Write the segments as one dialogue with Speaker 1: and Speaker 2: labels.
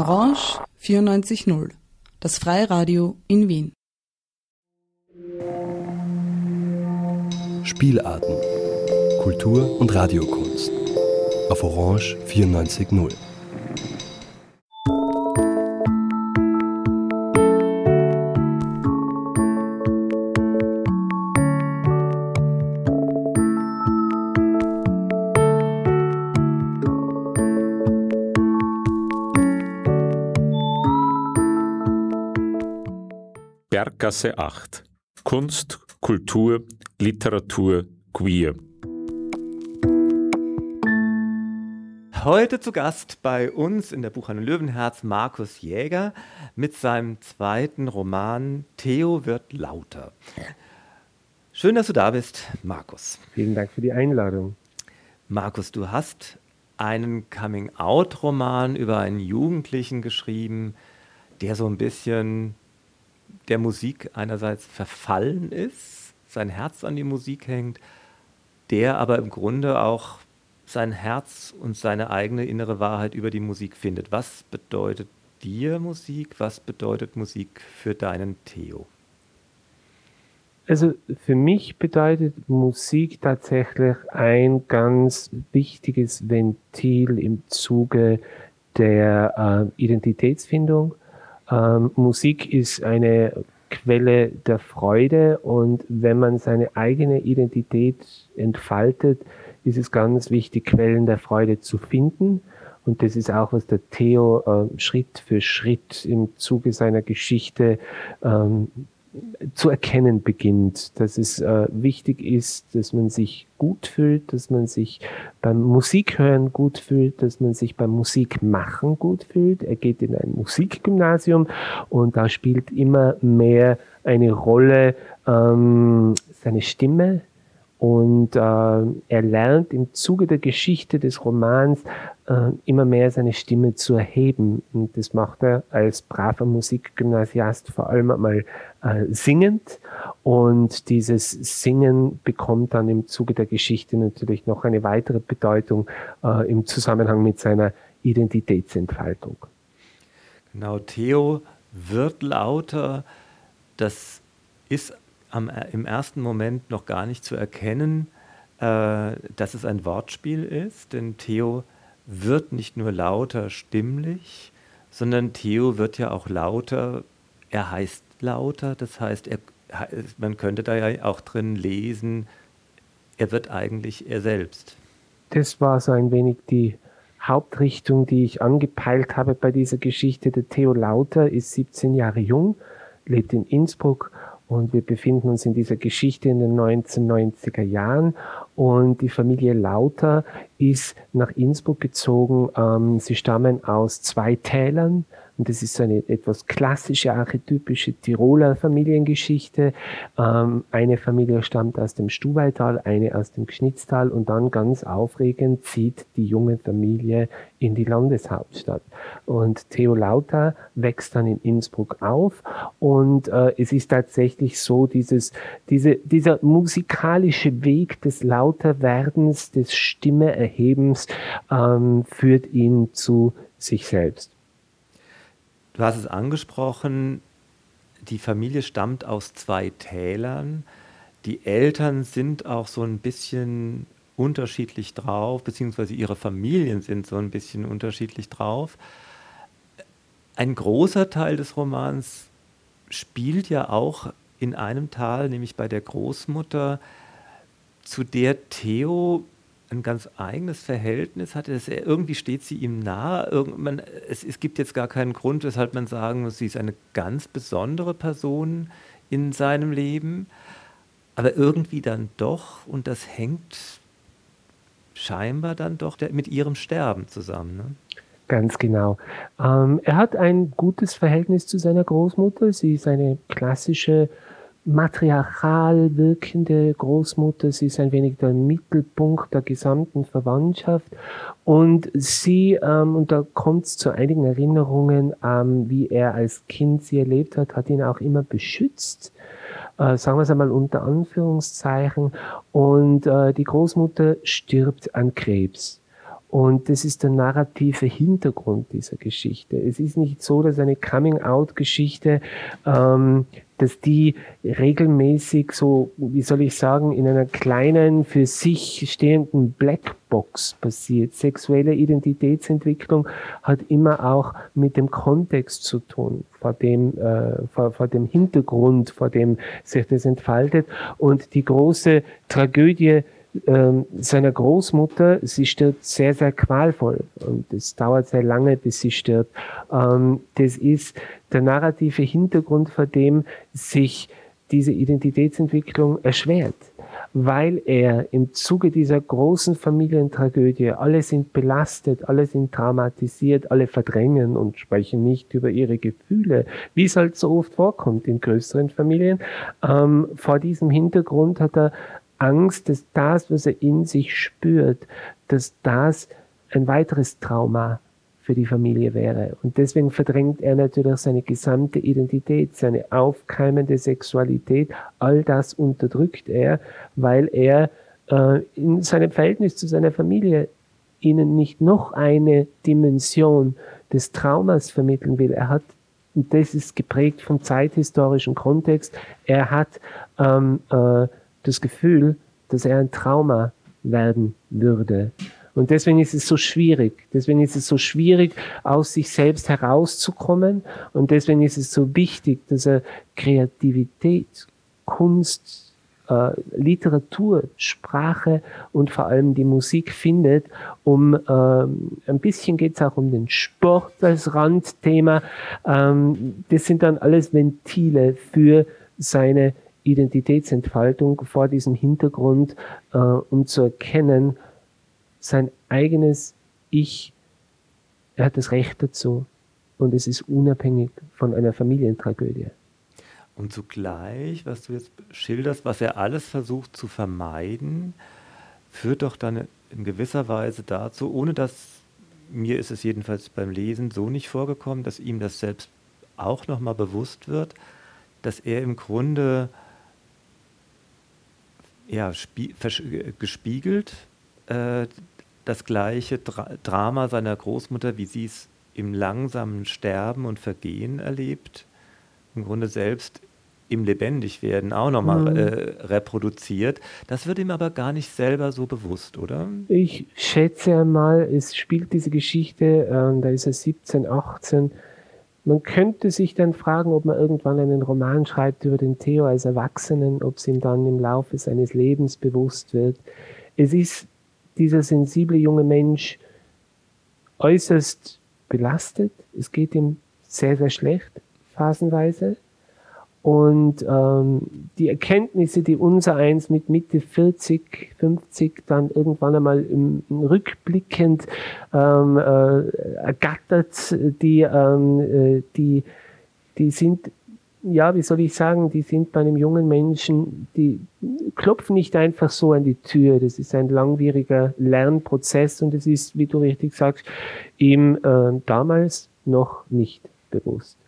Speaker 1: Orange 94.0, das Freiradio in Wien.
Speaker 2: Spielarten, Kultur und Radiokunst auf Orange 94.0.
Speaker 3: Berggasse 8. Kunst, Kultur, Literatur, Queer.
Speaker 4: Heute zu Gast bei uns in der Buchhandlung Löwenherz Markus Jäger mit seinem zweiten Roman Theo wird lauter. Schön, dass du da bist, Markus.
Speaker 5: Vielen Dank für die Einladung.
Speaker 4: Markus, du hast einen Coming-out-Roman über einen Jugendlichen geschrieben, der so ein bisschen der Musik einerseits verfallen ist, sein Herz an die Musik hängt, der aber im Grunde auch sein Herz und seine eigene innere Wahrheit über die Musik findet. Was bedeutet dir Musik? Was bedeutet Musik für deinen Theo?
Speaker 5: Also für mich bedeutet Musik tatsächlich ein ganz wichtiges Ventil im Zuge der äh, Identitätsfindung ähm, Musik ist eine Quelle der Freude und wenn man seine eigene Identität entfaltet, ist es ganz wichtig, Quellen der Freude zu finden. Und das ist auch, was der Theo äh, Schritt für Schritt im Zuge seiner Geschichte ähm, zu erkennen beginnt, dass es äh, wichtig ist, dass man sich gut fühlt, dass man sich beim Musikhören gut fühlt, dass man sich beim Musikmachen gut fühlt. Er geht in ein Musikgymnasium und da spielt immer mehr eine Rolle ähm, seine Stimme, und äh, er lernt im Zuge der Geschichte des Romans äh, immer mehr seine Stimme zu erheben. Und das macht er als braver Musikgymnasiast vor allem einmal äh, singend. Und dieses Singen bekommt dann im Zuge der Geschichte natürlich noch eine weitere Bedeutung äh, im Zusammenhang mit seiner Identitätsentfaltung.
Speaker 4: Genau, Theo wird lauter. Das ist am, äh, im ersten Moment noch gar nicht zu erkennen, äh, dass es ein Wortspiel ist, denn Theo wird nicht nur lauter stimmlich, sondern Theo wird ja auch lauter, er heißt lauter, das heißt, er, man könnte da ja auch drin lesen, er wird eigentlich er selbst.
Speaker 5: Das war so ein wenig die Hauptrichtung, die ich angepeilt habe bei dieser Geschichte. Der Theo Lauter ist 17 Jahre jung, lebt in Innsbruck und wir befinden uns in dieser Geschichte in den 1990er Jahren. Und die Familie Lauter ist nach Innsbruck gezogen. Ähm, sie stammen aus zwei Tälern. Und das ist eine etwas klassische, archetypische Tiroler Familiengeschichte. Ähm, eine Familie stammt aus dem Stuweital, eine aus dem Gschnitztal und dann ganz aufregend zieht die junge Familie in die Landeshauptstadt. Und Theo Lauter wächst dann in Innsbruck auf und äh, es ist tatsächlich so, dieses, diese, dieser musikalische Weg des Lauterwerdens, des Stimmeerhebens ähm, führt ihn zu sich selbst.
Speaker 4: Du hast es angesprochen, die Familie stammt aus zwei Tälern. Die Eltern sind auch so ein bisschen unterschiedlich drauf, beziehungsweise ihre Familien sind so ein bisschen unterschiedlich drauf. Ein großer Teil des Romans spielt ja auch in einem Tal, nämlich bei der Großmutter, zu der Theo ein ganz eigenes Verhältnis hatte. Das, irgendwie steht sie ihm nahe. Man, es, es, gibt jetzt gar keinen Grund, weshalb man sagen muss, sie ist eine ganz besondere Person in seinem Leben. Aber irgendwie dann doch, und das hängt scheinbar dann doch mit ihrem Sterben zusammen. Ne?
Speaker 5: Ganz genau. Ähm, er hat ein gutes Verhältnis zu seiner Großmutter. Sie ist eine klassische matriarchal wirkende Großmutter. Sie ist ein wenig der Mittelpunkt der gesamten Verwandtschaft. Und sie, ähm, und da kommt es zu einigen Erinnerungen, ähm, wie er als Kind sie erlebt hat, hat ihn auch immer beschützt. Äh, sagen wir es einmal unter Anführungszeichen. Und äh, die Großmutter stirbt an Krebs. Und das ist der narrative Hintergrund dieser Geschichte. Es ist nicht so, dass eine Coming-out-Geschichte, ähm, dass die regelmäßig so, wie soll ich sagen, in einer kleinen, für sich stehenden Blackbox passiert. Sexuelle Identitätsentwicklung hat immer auch mit dem Kontext zu tun, vor dem, äh, vor, vor dem Hintergrund, vor dem sich das entfaltet. Und die große Tragödie ähm, seiner Großmutter, sie stirbt sehr, sehr qualvoll und es dauert sehr lange, bis sie stirbt. Ähm, das ist der narrative Hintergrund, vor dem sich diese Identitätsentwicklung erschwert, weil er im Zuge dieser großen Familientragödie, alle sind belastet, alle sind traumatisiert, alle verdrängen und sprechen nicht über ihre Gefühle, wie es halt so oft vorkommt in größeren Familien. Ähm, vor diesem Hintergrund hat er Angst, dass das, was er in sich spürt, dass das ein weiteres Trauma für die Familie wäre. Und deswegen verdrängt er natürlich seine gesamte Identität, seine aufkeimende Sexualität. All das unterdrückt er, weil er äh, in seinem Verhältnis zu seiner Familie ihnen nicht noch eine Dimension des Traumas vermitteln will. Er hat, und das ist geprägt vom zeithistorischen Kontext, er hat ähm, äh, das Gefühl, dass er ein Trauma werden würde. Und deswegen ist es so schwierig. Deswegen ist es so schwierig, aus sich selbst herauszukommen. Und deswegen ist es so wichtig, dass er Kreativität, Kunst, äh, Literatur, Sprache und vor allem die Musik findet. Um ähm, ein bisschen geht es auch um den Sport als Randthema. Ähm, das sind dann alles Ventile für seine Identitätsentfaltung vor diesem Hintergrund, äh, um zu erkennen, sein eigenes Ich, er hat das Recht dazu und es ist unabhängig von einer Familientragödie.
Speaker 4: Und zugleich, was du jetzt schilderst, was er alles versucht zu vermeiden, führt doch dann in gewisser Weise dazu, ohne dass mir ist es jedenfalls beim Lesen so nicht vorgekommen, dass ihm das selbst auch nochmal bewusst wird, dass er im Grunde ja, gespiegelt äh, das gleiche Dra Drama seiner Großmutter, wie sie es im langsamen Sterben und Vergehen erlebt, im Grunde selbst im Lebendigwerden auch nochmal mhm. äh, reproduziert. Das wird ihm aber gar nicht selber so bewusst, oder?
Speaker 5: Ich schätze einmal, es spielt diese Geschichte, äh, da ist er 17, 18, man könnte sich dann fragen, ob man irgendwann einen Roman schreibt über den Theo als Erwachsenen, ob es ihm dann im Laufe seines Lebens bewusst wird. Es ist dieser sensible junge Mensch äußerst belastet. Es geht ihm sehr, sehr schlecht, phasenweise. Und ähm, die Erkenntnisse, die unser eins mit Mitte 40, 50 dann irgendwann einmal im, im rückblickend ähm, äh, ergattert, die, ähm, äh, die, die sind, ja, wie soll ich sagen, die sind bei einem jungen Menschen, die klopfen nicht einfach so an die Tür. Das ist ein langwieriger Lernprozess und es ist, wie du richtig sagst, ihm äh, damals noch nicht bewusst.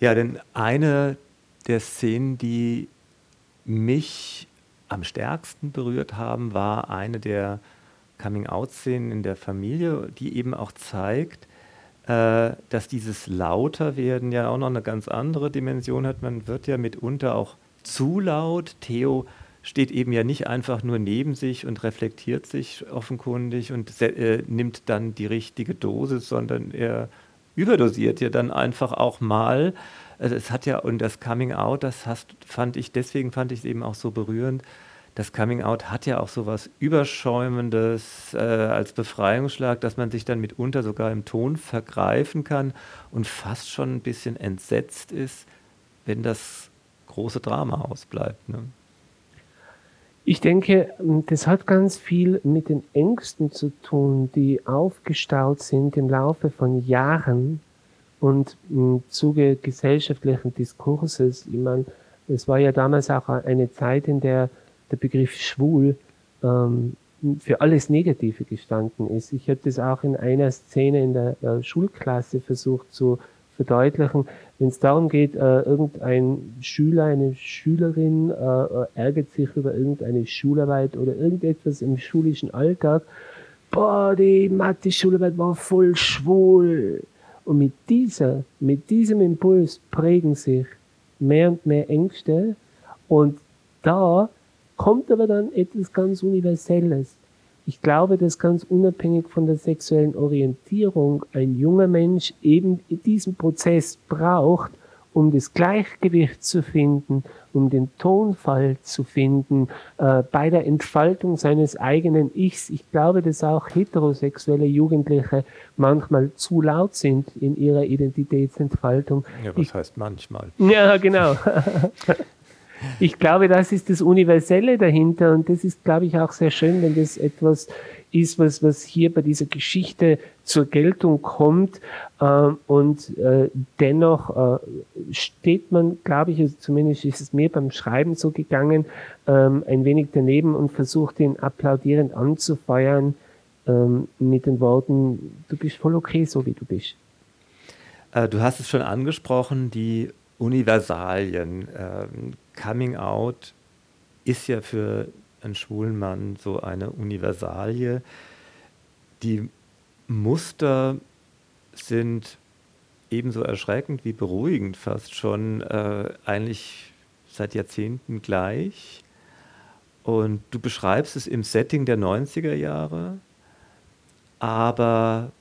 Speaker 4: Ja, denn eine der Szenen, die mich am stärksten berührt haben, war eine der Coming-out-Szenen in der Familie, die eben auch zeigt, äh, dass dieses Lauterwerden ja auch noch eine ganz andere Dimension hat. Man wird ja mitunter auch zu laut. Theo steht eben ja nicht einfach nur neben sich und reflektiert sich offenkundig und äh, nimmt dann die richtige Dosis, sondern er überdosiert ja dann einfach auch mal also es hat ja, und das Coming Out, das hast, fand ich, deswegen fand ich es eben auch so berührend. Das Coming Out hat ja auch so was Überschäumendes äh, als Befreiungsschlag, dass man sich dann mitunter sogar im Ton vergreifen kann und fast schon ein bisschen entsetzt ist, wenn das große Drama ausbleibt. Ne?
Speaker 5: Ich denke, das hat ganz viel mit den Ängsten zu tun, die aufgestaut sind im Laufe von Jahren und im Zuge gesellschaftlichen Diskurses, ich meine, es war ja damals auch eine Zeit, in der der Begriff schwul ähm, für alles Negative gestanden ist. Ich habe das auch in einer Szene in der äh, Schulklasse versucht zu verdeutlichen. Wenn es darum geht, äh, irgendein Schüler, eine Schülerin äh, ärgert sich über irgendeine Schularbeit oder irgendetwas im schulischen Alltag, boah, die Mathe-Schularbeit war voll schwul. Und mit dieser, mit diesem Impuls prägen sich mehr und mehr Ängste. Und da kommt aber dann etwas ganz Universelles. Ich glaube, dass ganz unabhängig von der sexuellen Orientierung ein junger Mensch eben diesen Prozess braucht, um das Gleichgewicht zu finden, um den Tonfall zu finden, äh, bei der Entfaltung seines eigenen Ichs. Ich glaube, dass auch heterosexuelle Jugendliche manchmal zu laut sind in ihrer Identitätsentfaltung.
Speaker 4: Ja, was
Speaker 5: ich,
Speaker 4: heißt manchmal?
Speaker 5: Ja, genau. ich glaube, das ist das Universelle dahinter und das ist, glaube ich, auch sehr schön, wenn das etwas ist, was, was hier bei dieser Geschichte zur Geltung kommt. Äh, und äh, dennoch äh, steht man, glaube ich, also zumindest ist es mir beim Schreiben so gegangen, ähm, ein wenig daneben und versucht ihn applaudierend anzufeuern ähm, mit den Worten, du bist voll okay, so wie du bist.
Speaker 4: Du hast es schon angesprochen, die Universalien. Coming Out ist ja für einen schwulen Mann so eine Universalie. Die Muster sind ebenso erschreckend wie beruhigend fast schon äh, eigentlich seit Jahrzehnten gleich. Und du beschreibst es im Setting der 90er Jahre, aber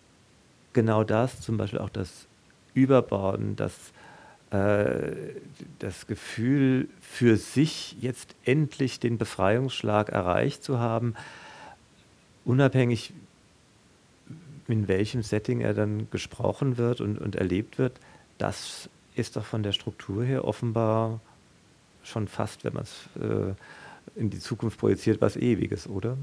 Speaker 4: genau das, zum Beispiel auch das Überborden, das das Gefühl, für sich jetzt endlich den Befreiungsschlag erreicht zu haben, unabhängig in welchem Setting er dann gesprochen wird und, und erlebt wird, das ist doch von der Struktur her offenbar schon fast, wenn man es äh, in die Zukunft projiziert, was Ewiges, oder?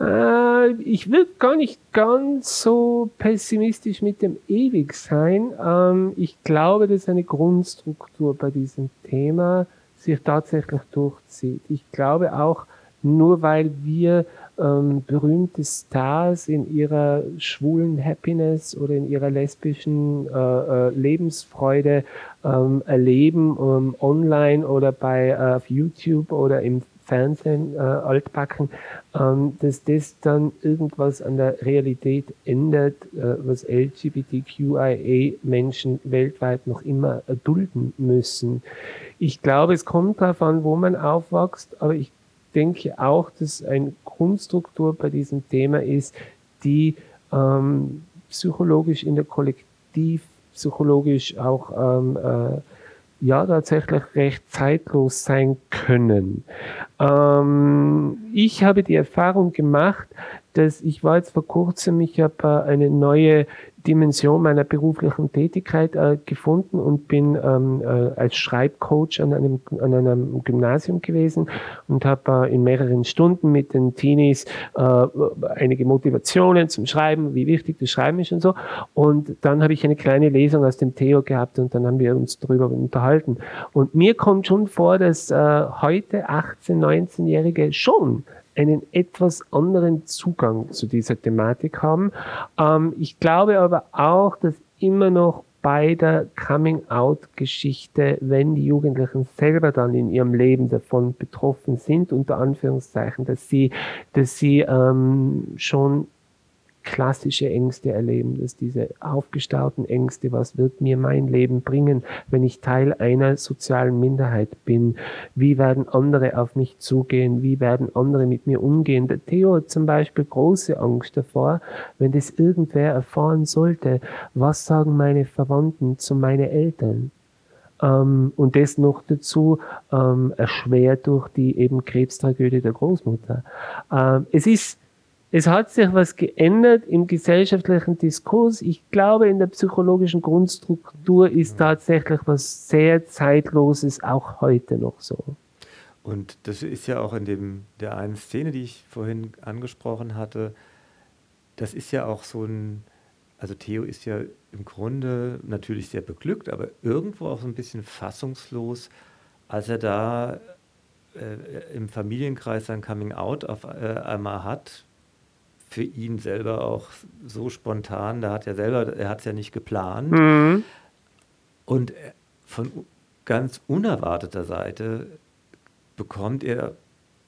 Speaker 5: Äh, ich will gar nicht ganz so pessimistisch mit dem ewig sein. Ähm, ich glaube, dass eine Grundstruktur bei diesem Thema sich tatsächlich durchzieht. Ich glaube auch, nur weil wir ähm, berühmte Stars in ihrer schwulen Happiness oder in ihrer lesbischen äh, äh, Lebensfreude ähm, erleben, online oder bei auf YouTube oder im Fernsehen äh, altbacken, ähm, dass das dann irgendwas an der Realität ändert, äh, was LGBTQIA-Menschen weltweit noch immer erdulden müssen. Ich glaube, es kommt darauf an, wo man aufwächst, aber ich denke auch, dass eine Grundstruktur bei diesem Thema ist, die ähm, psychologisch in der Kollektiv, psychologisch auch ähm, äh, ja tatsächlich recht zeitlos sein können. Ähm, ich habe die Erfahrung gemacht, dass ich war jetzt vor kurzem, ich habe äh, eine neue Dimension meiner beruflichen Tätigkeit äh, gefunden und bin ähm, äh, als Schreibcoach an einem, an einem Gymnasium gewesen und habe äh, in mehreren Stunden mit den Teenies äh, einige Motivationen zum Schreiben, wie wichtig das Schreiben ist und so. Und dann habe ich eine kleine Lesung aus dem Theo gehabt und dann haben wir uns darüber unterhalten. Und mir kommt schon vor, dass äh, heute 18, 19-Jährige schon einen etwas anderen Zugang zu dieser Thematik haben. Ähm, ich glaube aber auch, dass immer noch bei der Coming-out-Geschichte, wenn die Jugendlichen selber dann in ihrem Leben davon betroffen sind, unter Anführungszeichen, dass sie, dass sie ähm, schon klassische Ängste erleben, dass diese aufgestauten Ängste, was wird mir mein Leben bringen, wenn ich Teil einer sozialen Minderheit bin? Wie werden andere auf mich zugehen? Wie werden andere mit mir umgehen? Der Theo hat zum Beispiel große Angst davor, wenn das irgendwer erfahren sollte, was sagen meine Verwandten zu meinen Eltern? Ähm, und das noch dazu ähm, erschwert durch die eben Krebstragödie der Großmutter. Ähm, es ist es hat sich was geändert im gesellschaftlichen Diskurs. Ich glaube, in der psychologischen Grundstruktur ist tatsächlich was sehr Zeitloses auch heute noch so.
Speaker 4: Und das ist ja auch in dem, der einen Szene, die ich vorhin angesprochen hatte, das ist ja auch so ein, also Theo ist ja im Grunde natürlich sehr beglückt, aber irgendwo auch so ein bisschen fassungslos, als er da äh, im Familienkreis sein Coming Out auf äh, einmal hat, für ihn selber auch so spontan. Da hat er selber, er hat es ja nicht geplant. Mhm. Und von ganz unerwarteter Seite bekommt er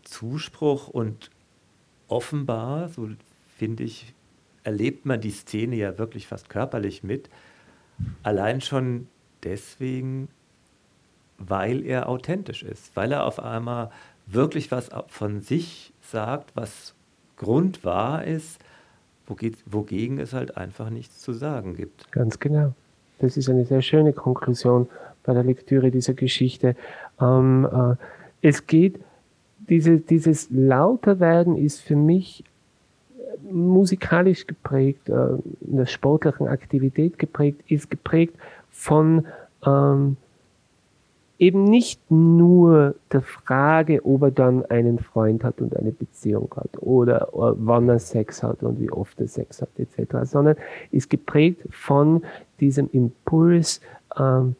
Speaker 4: Zuspruch und offenbar, so finde ich, erlebt man die Szene ja wirklich fast körperlich mit. Allein schon deswegen, weil er authentisch ist, weil er auf einmal wirklich was von sich sagt, was grundwahr ist, wogegen es halt einfach nichts zu sagen gibt.
Speaker 5: Ganz genau. Das ist eine sehr schöne Konklusion bei der Lektüre dieser Geschichte. Ähm, äh, es geht, diese, dieses Lauterwerden ist für mich musikalisch geprägt, äh, in der sportlichen Aktivität geprägt, ist geprägt von ähm, eben nicht nur der Frage, ob er dann einen Freund hat und eine Beziehung hat oder, wann er Sex hat und wie oft er Sex hat etc., sondern ist geprägt von diesem Impuls ähm,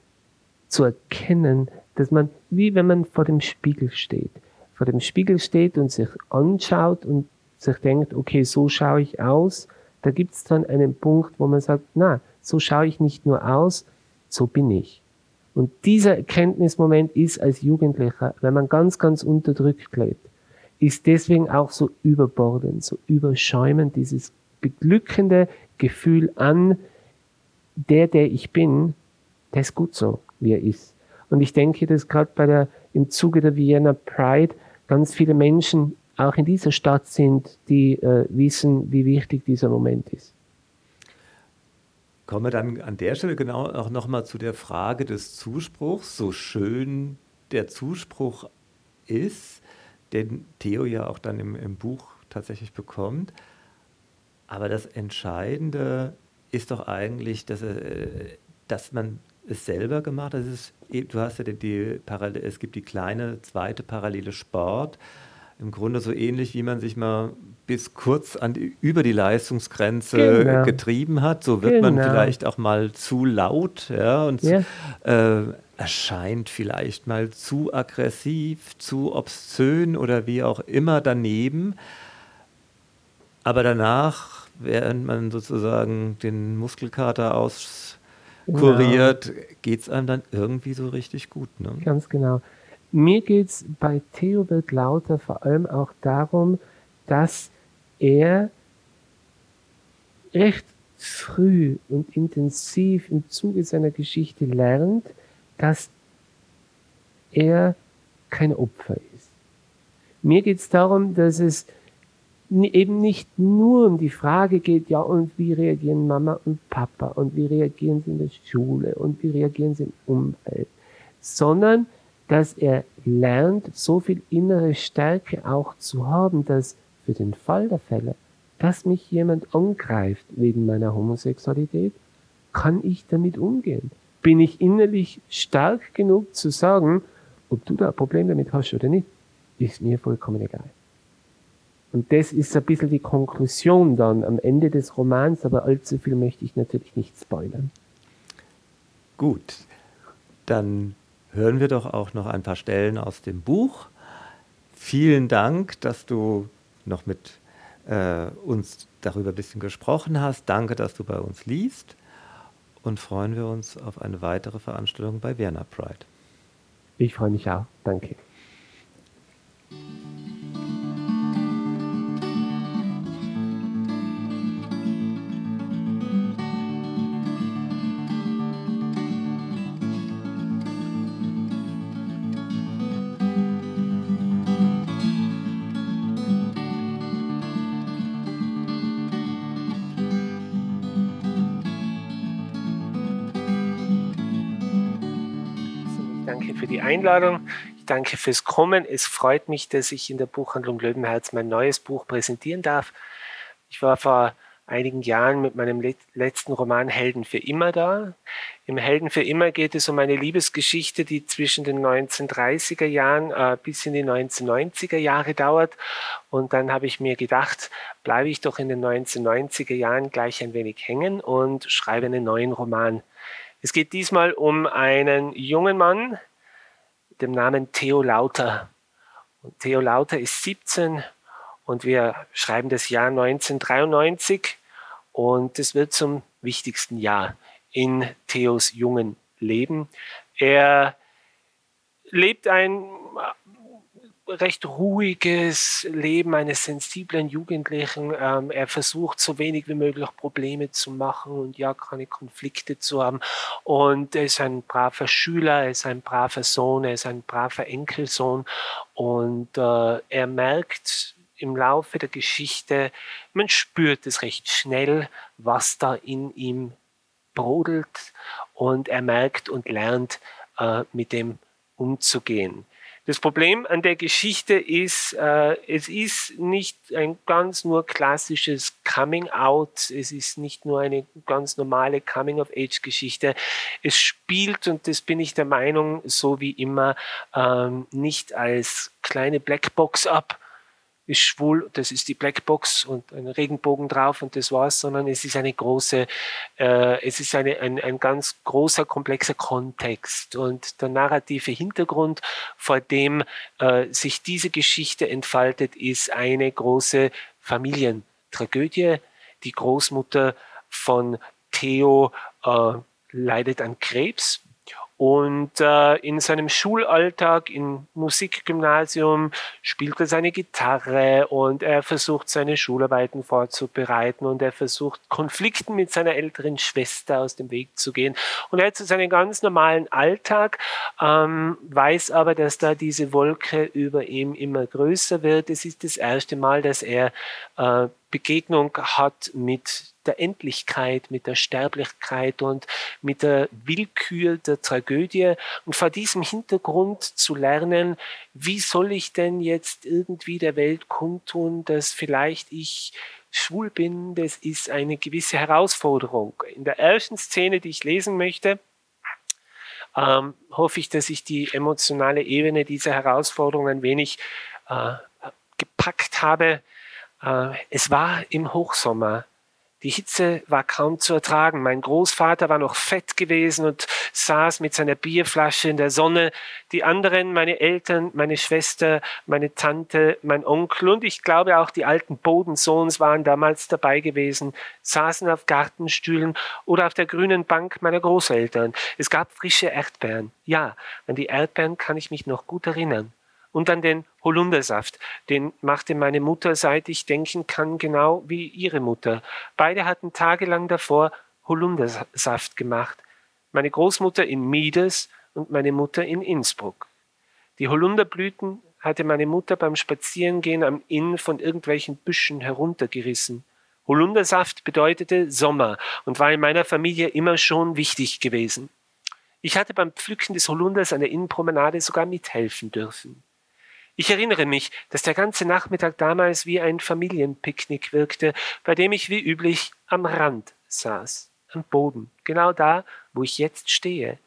Speaker 5: zu erkennen, dass man, wie wenn man vor dem Spiegel steht, vor dem Spiegel steht und sich anschaut und sich denkt, okay, so schaue ich aus, da gibt es dann einen Punkt, wo man sagt, na, so schaue ich nicht nur aus, so bin ich. Und dieser Erkenntnismoment ist als Jugendlicher, wenn man ganz, ganz unterdrückt lebt, ist deswegen auch so überbordend, so überschäumend, dieses beglückende Gefühl an, der, der ich bin, der ist gut so, wie er ist. Und ich denke, dass gerade bei der, im Zuge der Vienna Pride ganz viele Menschen auch in dieser Stadt sind, die äh, wissen, wie wichtig dieser Moment ist.
Speaker 4: Kommen wir dann an der Stelle genau auch nochmal zu der Frage des Zuspruchs, so schön der Zuspruch ist, den Theo ja auch dann im, im Buch tatsächlich bekommt. Aber das Entscheidende ist doch eigentlich, dass, äh, dass man es selber gemacht hat. du hast ja die, die Parallel, es gibt die kleine zweite parallele Sport, im Grunde so ähnlich, wie man sich mal bis kurz an die, über die Leistungsgrenze genau. getrieben hat. So wird genau. man vielleicht auch mal zu laut ja, und ja. Äh, erscheint vielleicht mal zu aggressiv, zu obszön oder wie auch immer daneben. Aber danach, während man sozusagen den Muskelkater auskuriert, genau. geht es einem dann irgendwie so richtig gut. Ne?
Speaker 5: Ganz genau. Mir geht es bei Theobald Lauter vor allem auch darum, dass er recht früh und intensiv im Zuge seiner Geschichte lernt, dass er kein Opfer ist. Mir geht es darum, dass es eben nicht nur um die Frage geht, ja, und wie reagieren Mama und Papa und wie reagieren sie in der Schule und wie reagieren sie im Umfeld, sondern dass er lernt, so viel innere Stärke auch zu haben, dass für den Fall der Fälle, dass mich jemand angreift wegen meiner Homosexualität, kann ich damit umgehen? Bin ich innerlich stark genug zu sagen, ob du da ein Problem damit hast oder nicht, ist mir vollkommen egal. Und das ist ein bisschen die Konklusion dann am Ende des Romans, aber allzu viel möchte ich natürlich nicht spoilern.
Speaker 4: Gut, dann hören wir doch auch noch ein paar Stellen aus dem Buch. Vielen Dank, dass du noch mit äh, uns darüber ein bisschen gesprochen hast. Danke, dass du bei uns liest. Und freuen wir uns auf eine weitere Veranstaltung bei Werner Pride.
Speaker 5: Ich freue mich auch. Danke. Einladung. Ich danke fürs Kommen. Es freut mich, dass ich in der Buchhandlung Löwenherz mein neues Buch präsentieren darf. Ich war vor einigen Jahren mit meinem letzten Roman Helden für immer da. Im Helden für immer geht es um eine Liebesgeschichte, die zwischen den 1930er Jahren äh, bis in die 1990er Jahre dauert. Und dann habe ich mir gedacht, bleibe ich doch in den 1990er Jahren gleich ein wenig hängen und schreibe einen neuen Roman. Es geht diesmal um einen jungen Mann, dem Namen Theo Lauter. Und Theo Lauter ist 17 und wir schreiben das Jahr 1993 und es wird zum wichtigsten Jahr in Theos jungen Leben. Er lebt ein recht ruhiges Leben eines sensiblen Jugendlichen. Ähm, er versucht so wenig wie möglich Probleme zu machen und ja keine Konflikte zu haben. Und er ist ein braver Schüler, er ist ein braver Sohn, er ist ein braver Enkelsohn. Und äh, er merkt im Laufe der Geschichte, man spürt es recht schnell, was da in ihm brodelt. Und er merkt und lernt äh, mit dem umzugehen. Das Problem an der Geschichte ist, äh, es ist nicht ein ganz nur klassisches Coming Out, es ist nicht nur eine ganz normale Coming of Age Geschichte. Es spielt, und das bin ich der Meinung, so wie immer, ähm, nicht als kleine Blackbox ab, ist schwul, das ist die Blackbox und ein Regenbogen drauf und das war's, sondern es ist eine große, äh, es ist eine, ein, ein ganz großer, komplexer Kontext und der narrative Hintergrund, vor dem äh, sich diese Geschichte entfaltet, ist eine große Familientragödie. Die Großmutter von Theo äh, leidet an Krebs und äh, in seinem Schulalltag im Musikgymnasium spielt er seine Gitarre und er versucht seine Schularbeiten vorzubereiten und er versucht Konflikten mit seiner älteren Schwester aus dem Weg zu gehen. Und er hat so seinen ganz normalen Alltag, ähm, weiß aber, dass da diese Wolke über ihm immer größer wird. Es ist das erste Mal, dass er äh, Begegnung hat mit der Endlichkeit, mit der Sterblichkeit und mit der Willkür der Tragödie. Und vor diesem Hintergrund zu lernen, wie soll ich denn jetzt irgendwie der Welt kundtun, dass vielleicht ich schwul bin, das ist eine gewisse Herausforderung. In der ersten Szene, die ich lesen möchte, ähm, hoffe ich, dass ich die emotionale Ebene dieser Herausforderung ein wenig äh, gepackt habe. Äh, es war im Hochsommer. Die Hitze war kaum zu ertragen. Mein Großvater war noch fett gewesen und saß mit seiner Bierflasche in der Sonne. Die anderen, meine Eltern, meine Schwester, meine Tante, mein Onkel und ich glaube auch die alten Bodensohns waren damals dabei gewesen, saßen auf Gartenstühlen oder auf der grünen Bank meiner Großeltern. Es gab frische Erdbeeren. Ja, an die Erdbeeren kann ich mich noch gut erinnern und an den Holundersaft. Den machte meine Mutter, seit ich denken kann, genau wie ihre Mutter. Beide hatten tagelang davor Holundersaft gemacht. Meine Großmutter in Miedes und meine Mutter in Innsbruck. Die Holunderblüten hatte meine Mutter beim Spazierengehen am Inn von irgendwelchen Büschen heruntergerissen. Holundersaft bedeutete Sommer und war in meiner Familie immer schon wichtig gewesen. Ich hatte beim Pflücken des Holunders an der Innenpromenade sogar mithelfen dürfen. Ich erinnere mich, dass der ganze Nachmittag damals wie ein Familienpicknick wirkte, bei dem ich wie üblich am Rand saß, am Boden, genau da, wo ich jetzt stehe.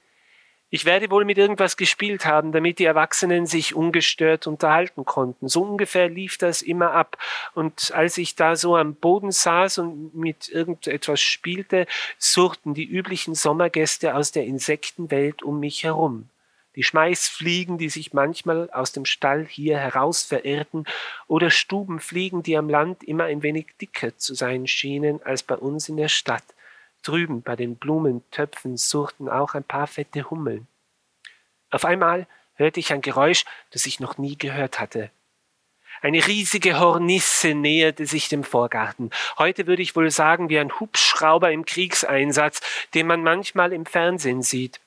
Speaker 5: Ich werde wohl mit irgendwas gespielt haben, damit die Erwachsenen sich ungestört unterhalten konnten. So ungefähr lief das immer ab. Und als ich da so am Boden saß und mit irgendetwas spielte, surrten die üblichen Sommergäste aus der Insektenwelt um mich herum die Schmeißfliegen, die sich manchmal aus dem Stall hier heraus verirrten, oder Stubenfliegen, die am Land immer ein wenig dicker zu sein schienen als bei uns in der Stadt. Drüben bei den Blumentöpfen surrten auch ein paar fette Hummeln. Auf einmal hörte ich ein Geräusch, das ich noch nie gehört hatte. Eine riesige Hornisse näherte sich dem Vorgarten. Heute würde ich wohl sagen, wie ein Hubschrauber im Kriegseinsatz, den man manchmal im Fernsehen sieht.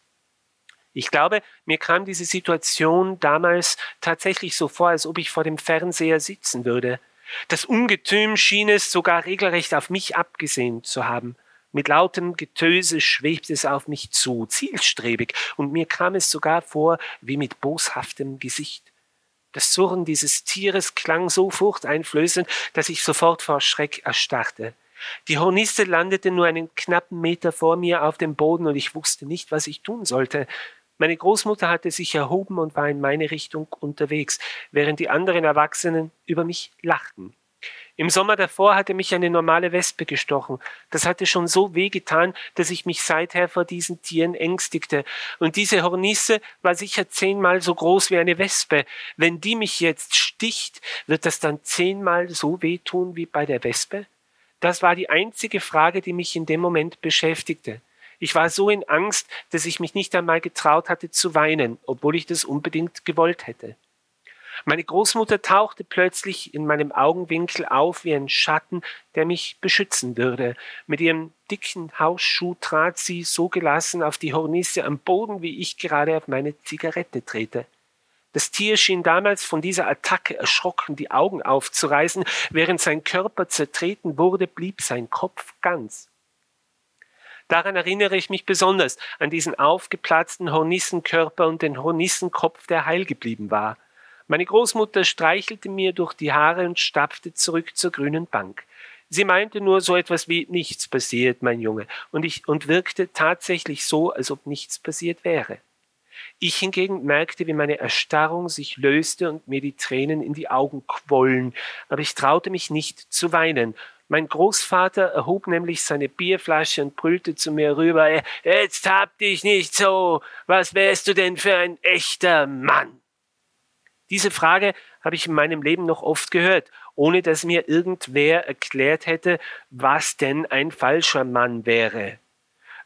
Speaker 5: Ich glaube, mir kam diese Situation damals tatsächlich so vor, als ob ich vor dem Fernseher sitzen würde. Das Ungetüm schien es sogar regelrecht auf mich abgesehen zu haben. Mit lautem Getöse schwebte es auf mich zu, zielstrebig, und mir kam es sogar vor wie mit boshaftem Gesicht. Das Surren dieses Tieres klang so furchteinflößend, dass ich sofort vor Schreck erstarrte. Die Hornisse landete nur einen knappen Meter vor mir auf dem Boden und ich wusste nicht, was ich tun sollte. Meine Großmutter hatte sich erhoben und war in meine Richtung unterwegs, während die anderen Erwachsenen über mich lachten. Im Sommer davor hatte mich eine normale Wespe gestochen. Das hatte schon so wehgetan, dass ich mich seither vor diesen Tieren ängstigte. Und diese Hornisse war sicher zehnmal so groß wie eine Wespe. Wenn die mich jetzt sticht, wird das dann zehnmal so wehtun wie bei der Wespe? Das war die einzige Frage, die mich in dem Moment beschäftigte. Ich war so in Angst, dass ich mich nicht einmal getraut hatte zu weinen, obwohl ich das unbedingt gewollt hätte. Meine Großmutter tauchte plötzlich in meinem Augenwinkel auf wie ein Schatten, der mich beschützen würde. Mit ihrem dicken Hausschuh trat sie so gelassen auf die Hornisse am Boden, wie ich gerade auf meine Zigarette trete. Das Tier schien damals von dieser Attacke erschrocken die Augen aufzureißen, während sein Körper zertreten wurde, blieb sein Kopf ganz. Daran erinnere ich mich besonders an diesen aufgeplatzten Hornissenkörper und den Hornissenkopf, der heil geblieben war. Meine Großmutter streichelte mir durch die Haare und stapfte zurück zur grünen Bank. Sie meinte nur so etwas wie nichts passiert, mein Junge, und ich und wirkte tatsächlich so, als ob nichts passiert wäre. Ich hingegen merkte, wie meine Erstarrung sich löste und mir die Tränen in die Augen quollen, aber ich traute mich nicht zu weinen. Mein Großvater erhob nämlich seine Bierflasche und brüllte zu mir rüber, äh, jetzt hab dich nicht so, was wärst du denn für ein echter Mann? Diese Frage habe ich in meinem Leben noch oft gehört, ohne dass mir irgendwer erklärt hätte, was denn ein falscher Mann wäre.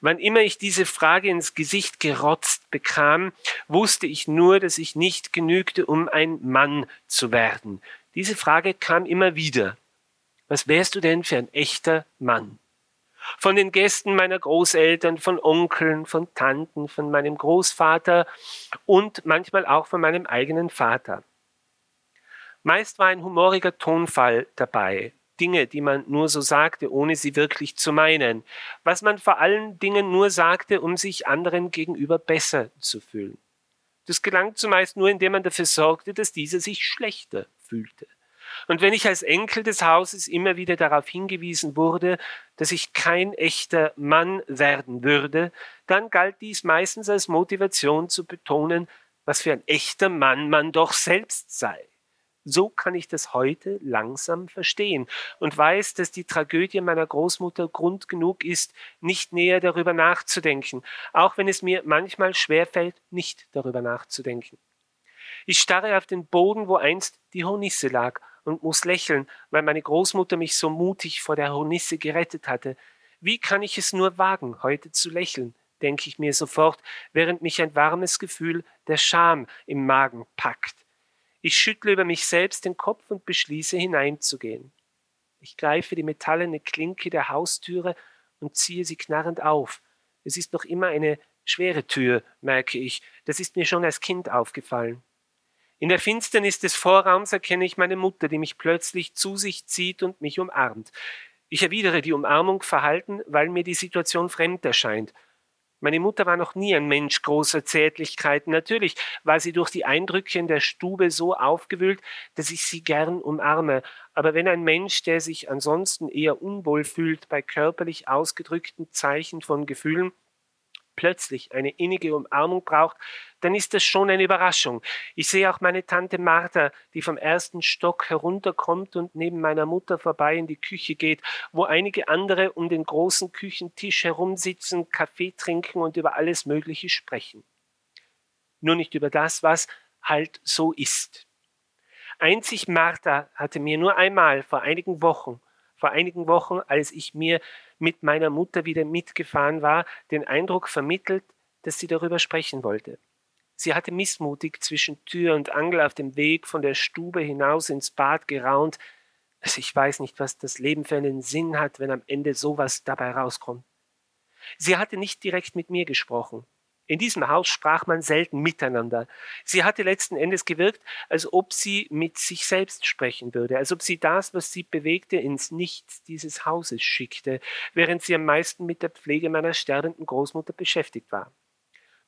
Speaker 5: Wann immer ich diese Frage ins Gesicht gerotzt bekam, wusste ich nur, dass ich nicht genügte, um ein Mann zu werden. Diese Frage kam immer wieder. Was wärst du denn für ein echter Mann? Von den Gästen meiner Großeltern, von Onkeln, von Tanten, von meinem Großvater und manchmal auch von meinem eigenen Vater. Meist war ein humoriger Tonfall dabei, Dinge, die man nur so sagte, ohne sie wirklich zu meinen, was man vor allen Dingen nur sagte, um sich anderen gegenüber besser zu fühlen. Das gelang zumeist nur, indem man dafür sorgte, dass dieser sich schlechter fühlte. Und wenn ich als Enkel des Hauses immer wieder darauf hingewiesen wurde, dass ich kein echter Mann werden würde, dann galt dies meistens als Motivation zu betonen, was für ein echter Mann man doch selbst sei. So kann ich das heute langsam verstehen und weiß, dass die Tragödie meiner Großmutter Grund genug ist, nicht näher darüber nachzudenken, auch wenn es mir manchmal schwerfällt, nicht darüber nachzudenken. Ich starre auf den Boden, wo einst die Hornisse lag, und muss lächeln, weil meine Großmutter mich so mutig vor der Hornisse gerettet hatte. Wie kann ich es nur wagen, heute zu lächeln, denke ich mir sofort, während mich ein warmes Gefühl der Scham im Magen packt. Ich schüttle über mich selbst den Kopf und beschließe hineinzugehen. Ich greife die metallene Klinke der Haustüre und ziehe sie knarrend auf. Es ist noch immer eine schwere Tür, merke ich. Das ist mir schon als Kind aufgefallen. In der Finsternis des Vorraums erkenne ich meine Mutter, die mich plötzlich zu sich zieht und mich umarmt. Ich erwidere die Umarmung verhalten, weil mir die Situation fremd erscheint. Meine Mutter war noch nie ein Mensch großer Zärtlichkeiten. Natürlich war sie durch die Eindrücke in der Stube so aufgewühlt, dass ich sie gern umarme. Aber wenn ein Mensch, der sich ansonsten eher unwohl fühlt bei körperlich ausgedrückten Zeichen von Gefühlen, plötzlich eine innige Umarmung braucht, dann ist das schon eine Überraschung. Ich sehe auch meine Tante Martha, die vom ersten Stock herunterkommt und neben meiner Mutter vorbei in die Küche geht, wo einige andere um den großen Küchentisch herumsitzen, Kaffee trinken und über alles Mögliche sprechen. Nur nicht über das, was halt so ist. Einzig Martha hatte mir nur einmal vor einigen Wochen, vor einigen Wochen, als ich mir mit meiner Mutter wieder mitgefahren war, den Eindruck vermittelt, dass sie darüber sprechen wollte. Sie hatte missmutig zwischen Tür und Angel auf dem Weg von der Stube hinaus ins Bad geraunt. Also ich weiß nicht, was das Leben für einen Sinn hat, wenn am Ende sowas dabei rauskommt. Sie hatte nicht direkt mit mir gesprochen. In diesem Haus sprach man selten miteinander. Sie hatte letzten Endes gewirkt, als ob sie mit sich selbst sprechen würde, als ob sie das, was sie bewegte, ins Nichts dieses Hauses schickte, während sie am meisten mit der Pflege meiner sterbenden Großmutter beschäftigt war.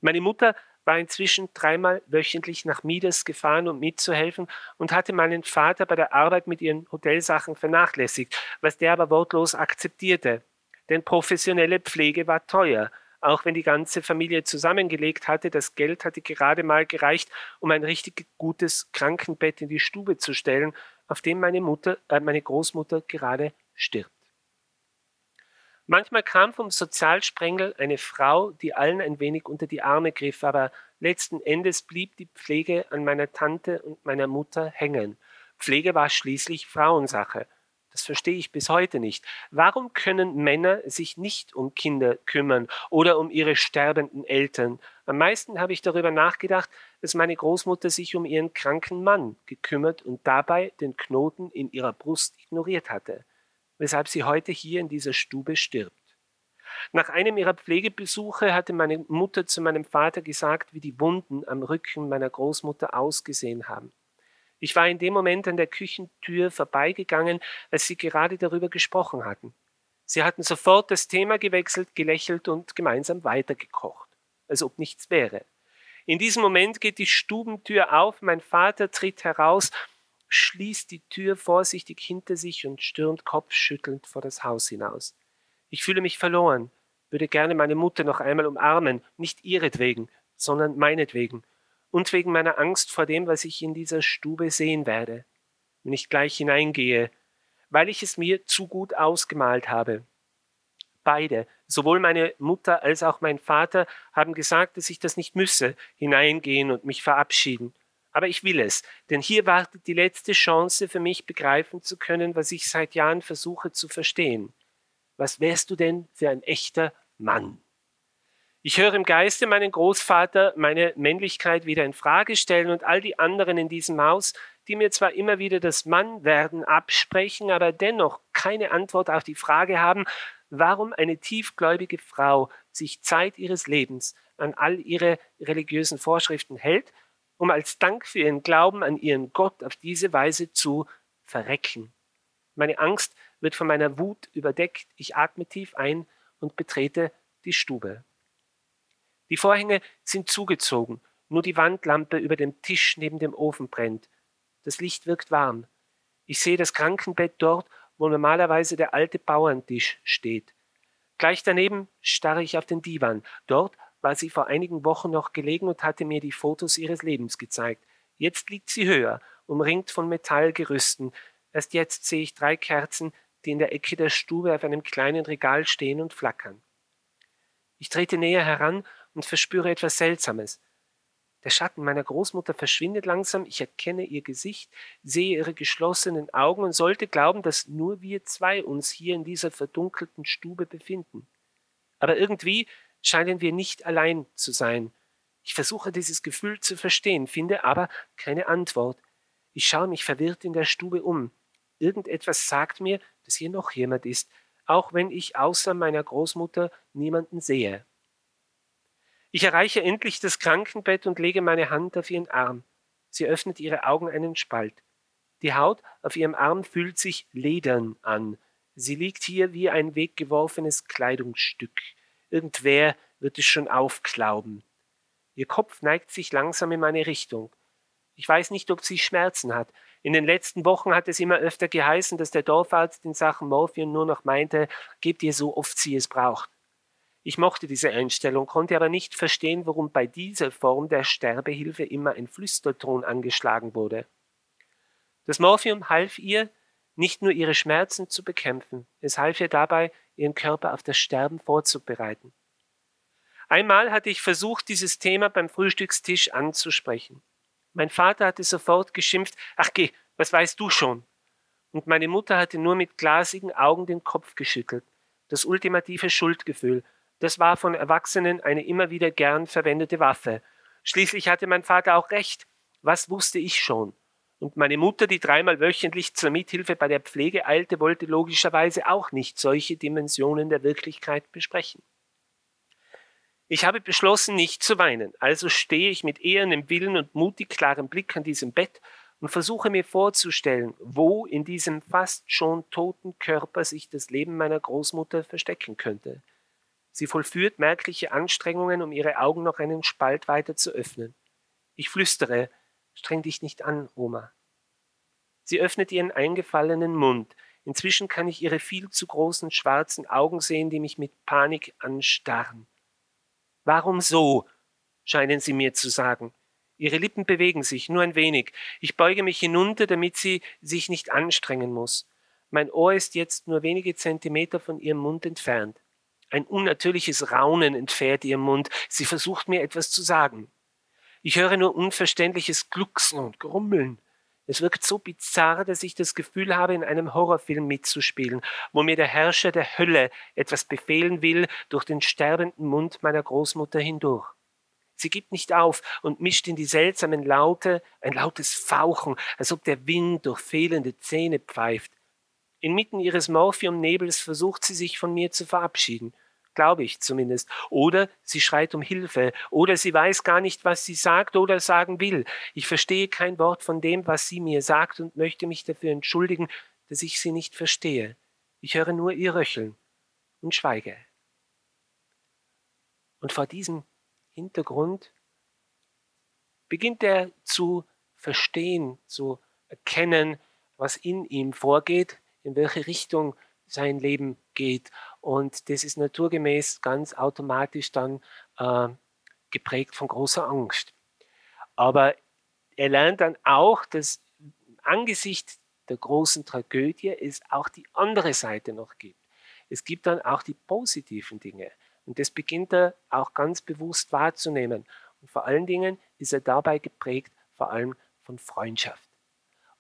Speaker 5: Meine Mutter war inzwischen dreimal wöchentlich nach Midas gefahren, um mitzuhelfen und hatte meinen Vater bei der Arbeit mit ihren Hotelsachen vernachlässigt, was der aber wortlos akzeptierte. Denn professionelle Pflege war teuer auch wenn die ganze Familie zusammengelegt hatte. Das Geld hatte gerade mal gereicht, um ein richtig gutes Krankenbett in die Stube zu stellen, auf dem meine Mutter, äh, meine Großmutter gerade stirbt. Manchmal kam vom Sozialsprengel eine Frau, die allen ein wenig unter die Arme griff, aber letzten Endes blieb die Pflege an meiner Tante und meiner Mutter hängen. Pflege war schließlich Frauensache. Das verstehe ich bis heute nicht. Warum können Männer sich nicht um Kinder kümmern oder um ihre sterbenden Eltern? Am meisten habe ich darüber nachgedacht, dass meine Großmutter sich um ihren kranken Mann gekümmert und dabei den Knoten in ihrer Brust ignoriert hatte, weshalb sie heute hier in dieser Stube stirbt. Nach einem ihrer Pflegebesuche hatte meine Mutter zu meinem Vater gesagt, wie die Wunden am Rücken meiner Großmutter ausgesehen haben. Ich war in dem Moment an der Küchentür vorbeigegangen, als sie gerade darüber gesprochen hatten. Sie hatten sofort das Thema gewechselt, gelächelt und gemeinsam weitergekocht, als ob nichts wäre. In diesem Moment geht die Stubentür auf, mein Vater tritt heraus, schließt die Tür vorsichtig hinter sich und stürmt kopfschüttelnd vor das Haus hinaus. Ich fühle mich verloren, würde gerne meine Mutter noch einmal umarmen, nicht ihretwegen, sondern meinetwegen, und wegen meiner Angst vor dem, was ich in dieser Stube sehen werde, wenn ich gleich hineingehe, weil ich es mir zu gut ausgemalt habe. Beide, sowohl meine Mutter als auch mein Vater, haben gesagt, dass ich das nicht müsse, hineingehen und mich verabschieden. Aber ich will es, denn hier wartet die letzte Chance für mich begreifen zu können, was ich seit Jahren versuche zu verstehen. Was wärst du denn für ein echter Mann? Ich höre im Geiste meinen Großvater meine Männlichkeit wieder in Frage stellen und all die anderen in diesem Haus, die mir zwar immer wieder das Mannwerden absprechen, aber dennoch keine Antwort auf die Frage haben, warum eine tiefgläubige Frau sich Zeit ihres Lebens an all ihre religiösen Vorschriften hält, um als Dank für ihren Glauben an ihren Gott auf diese Weise zu verrecken. Meine Angst wird von meiner Wut überdeckt, ich atme tief ein und betrete die Stube. Die Vorhänge sind zugezogen, nur die Wandlampe über dem Tisch neben dem Ofen brennt. Das Licht wirkt warm. Ich sehe das Krankenbett dort, wo normalerweise der alte Bauerntisch steht. Gleich daneben starre ich auf den Divan. Dort war sie vor einigen Wochen noch gelegen und hatte mir die Fotos ihres Lebens gezeigt. Jetzt liegt sie höher, umringt von Metallgerüsten. Erst jetzt sehe ich drei Kerzen, die in der Ecke der Stube auf einem kleinen Regal stehen und flackern. Ich trete näher heran und verspüre etwas Seltsames. Der Schatten meiner Großmutter verschwindet langsam, ich erkenne ihr Gesicht, sehe ihre geschlossenen Augen und sollte glauben, dass nur wir zwei uns hier in dieser verdunkelten Stube befinden. Aber irgendwie scheinen wir nicht allein zu sein. Ich versuche dieses Gefühl zu verstehen, finde aber keine Antwort. Ich schaue mich verwirrt in der Stube um. Irgendetwas sagt mir, dass hier noch jemand ist, auch wenn ich außer meiner Großmutter niemanden sehe. Ich erreiche endlich das Krankenbett und lege meine Hand auf ihren Arm. Sie öffnet ihre Augen einen Spalt. Die Haut auf ihrem Arm fühlt sich ledern an. Sie liegt hier wie ein weggeworfenes Kleidungsstück. Irgendwer wird es schon aufklauben. Ihr Kopf neigt sich langsam in meine Richtung. Ich weiß nicht, ob sie Schmerzen hat. In den letzten Wochen hat es immer öfter geheißen, dass der Dorfarzt in Sachen Morphium nur noch meinte, gebt ihr so oft sie es braucht. Ich mochte diese Einstellung, konnte aber nicht verstehen, warum bei dieser Form der Sterbehilfe immer ein Flüsterton angeschlagen wurde. Das Morphium half ihr, nicht nur ihre Schmerzen zu bekämpfen, es half ihr dabei, ihren Körper auf das Sterben vorzubereiten. Einmal hatte ich versucht, dieses Thema beim Frühstückstisch anzusprechen. Mein Vater hatte sofort geschimpft, ach geh, was weißt du schon? Und meine Mutter hatte nur mit glasigen Augen den Kopf geschüttelt. Das ultimative Schuldgefühl, das war von Erwachsenen eine immer wieder gern verwendete Waffe. Schließlich hatte mein Vater auch recht. Was wusste ich schon? Und meine Mutter, die dreimal wöchentlich zur Mithilfe bei der Pflege eilte, wollte logischerweise auch nicht solche Dimensionen der Wirklichkeit besprechen. Ich habe beschlossen, nicht zu weinen, also stehe ich mit ehernem Willen und mutig klarem Blick an diesem Bett und versuche mir vorzustellen, wo in diesem fast schon toten Körper sich das Leben meiner Großmutter verstecken könnte. Sie vollführt merkliche Anstrengungen, um ihre Augen noch einen Spalt weiter zu öffnen. Ich flüstere, streng dich nicht an, Oma. Sie öffnet ihren eingefallenen Mund. Inzwischen kann ich ihre viel zu großen schwarzen Augen sehen, die mich mit Panik anstarren. Warum so? scheinen sie mir zu sagen. Ihre Lippen bewegen sich, nur ein wenig. Ich beuge mich hinunter, damit sie sich nicht anstrengen muss. Mein Ohr ist jetzt nur wenige Zentimeter von ihrem Mund entfernt. Ein unnatürliches Raunen entfährt ihr Mund. Sie versucht mir etwas zu sagen. Ich höre nur unverständliches Glucksen und Grummeln. Es wirkt so bizarr, dass ich das Gefühl habe, in einem Horrorfilm mitzuspielen, wo mir der Herrscher der Hölle etwas befehlen will durch den sterbenden Mund meiner Großmutter hindurch. Sie gibt nicht auf und mischt in die seltsamen Laute ein lautes Fauchen, als ob der Wind durch fehlende Zähne pfeift. Inmitten ihres Morphiumnebels versucht sie sich von mir zu verabschieden. Glaube ich zumindest. Oder sie schreit um Hilfe. Oder sie weiß gar nicht, was sie sagt oder sagen will. Ich verstehe kein Wort von dem, was sie mir sagt und möchte mich dafür entschuldigen, dass ich sie nicht verstehe. Ich höre nur ihr Röcheln und schweige. Und vor diesem Hintergrund beginnt er zu verstehen, zu erkennen, was in ihm vorgeht, in welche Richtung sein Leben geht. Und das ist naturgemäß ganz automatisch dann äh, geprägt von großer Angst. Aber er lernt dann auch, dass angesichts der großen Tragödie es auch die andere Seite noch gibt. Es gibt dann auch die positiven Dinge. Und das beginnt er auch ganz bewusst wahrzunehmen. Und vor allen Dingen ist er dabei geprägt, vor allem von Freundschaft.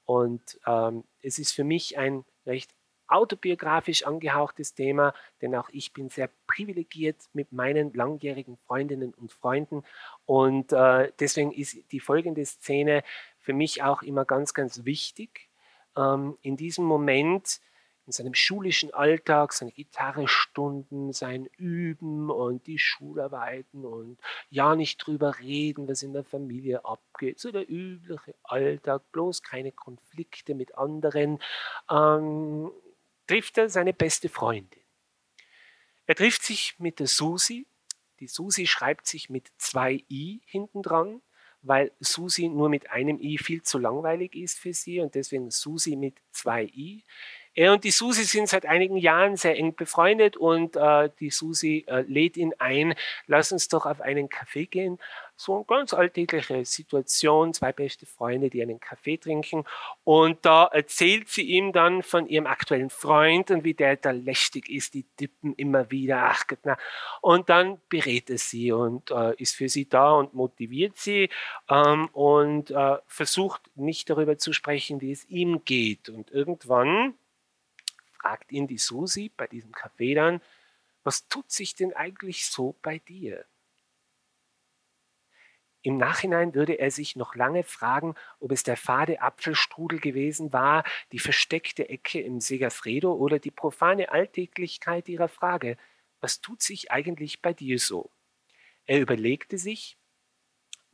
Speaker 5: Und ähm, es ist für mich ein recht autobiografisch angehauchtes Thema, denn auch ich bin sehr privilegiert mit meinen langjährigen Freundinnen und Freunden. Und äh, deswegen ist die folgende Szene für mich auch immer ganz, ganz wichtig. Ähm, in diesem Moment in seinem schulischen Alltag, seine Gitarrestunden, sein Üben und die Schularbeiten und ja nicht drüber reden, was in der Familie abgeht. So der übliche Alltag, bloß keine Konflikte mit anderen. Ähm, trifft er seine beste Freundin. Er trifft sich mit der Susi. Die Susi schreibt sich mit zwei i hinten dran, weil Susi nur mit einem i viel zu langweilig ist für sie und deswegen Susi mit zwei i. Er und die Susi sind seit einigen Jahren sehr eng befreundet und äh, die Susi äh, lädt ihn ein, lass uns doch auf einen Kaffee gehen. So eine ganz alltägliche Situation, zwei beste Freunde, die einen Kaffee trinken. Und da erzählt sie ihm dann von ihrem aktuellen Freund und wie der da lästig ist, die tippen immer wieder. Ach Gott, na. Und dann berät er sie und äh, ist für sie da und motiviert sie ähm, und äh, versucht nicht darüber zu sprechen, wie es ihm geht. Und irgendwann fragt ihn die Susi bei diesem Kaffee dann, was tut sich denn eigentlich so bei dir? Im Nachhinein würde er sich noch lange fragen, ob es der fade Apfelstrudel gewesen war, die versteckte Ecke im Segafredo oder die profane Alltäglichkeit ihrer Frage, was tut sich eigentlich bei dir so? Er überlegte sich,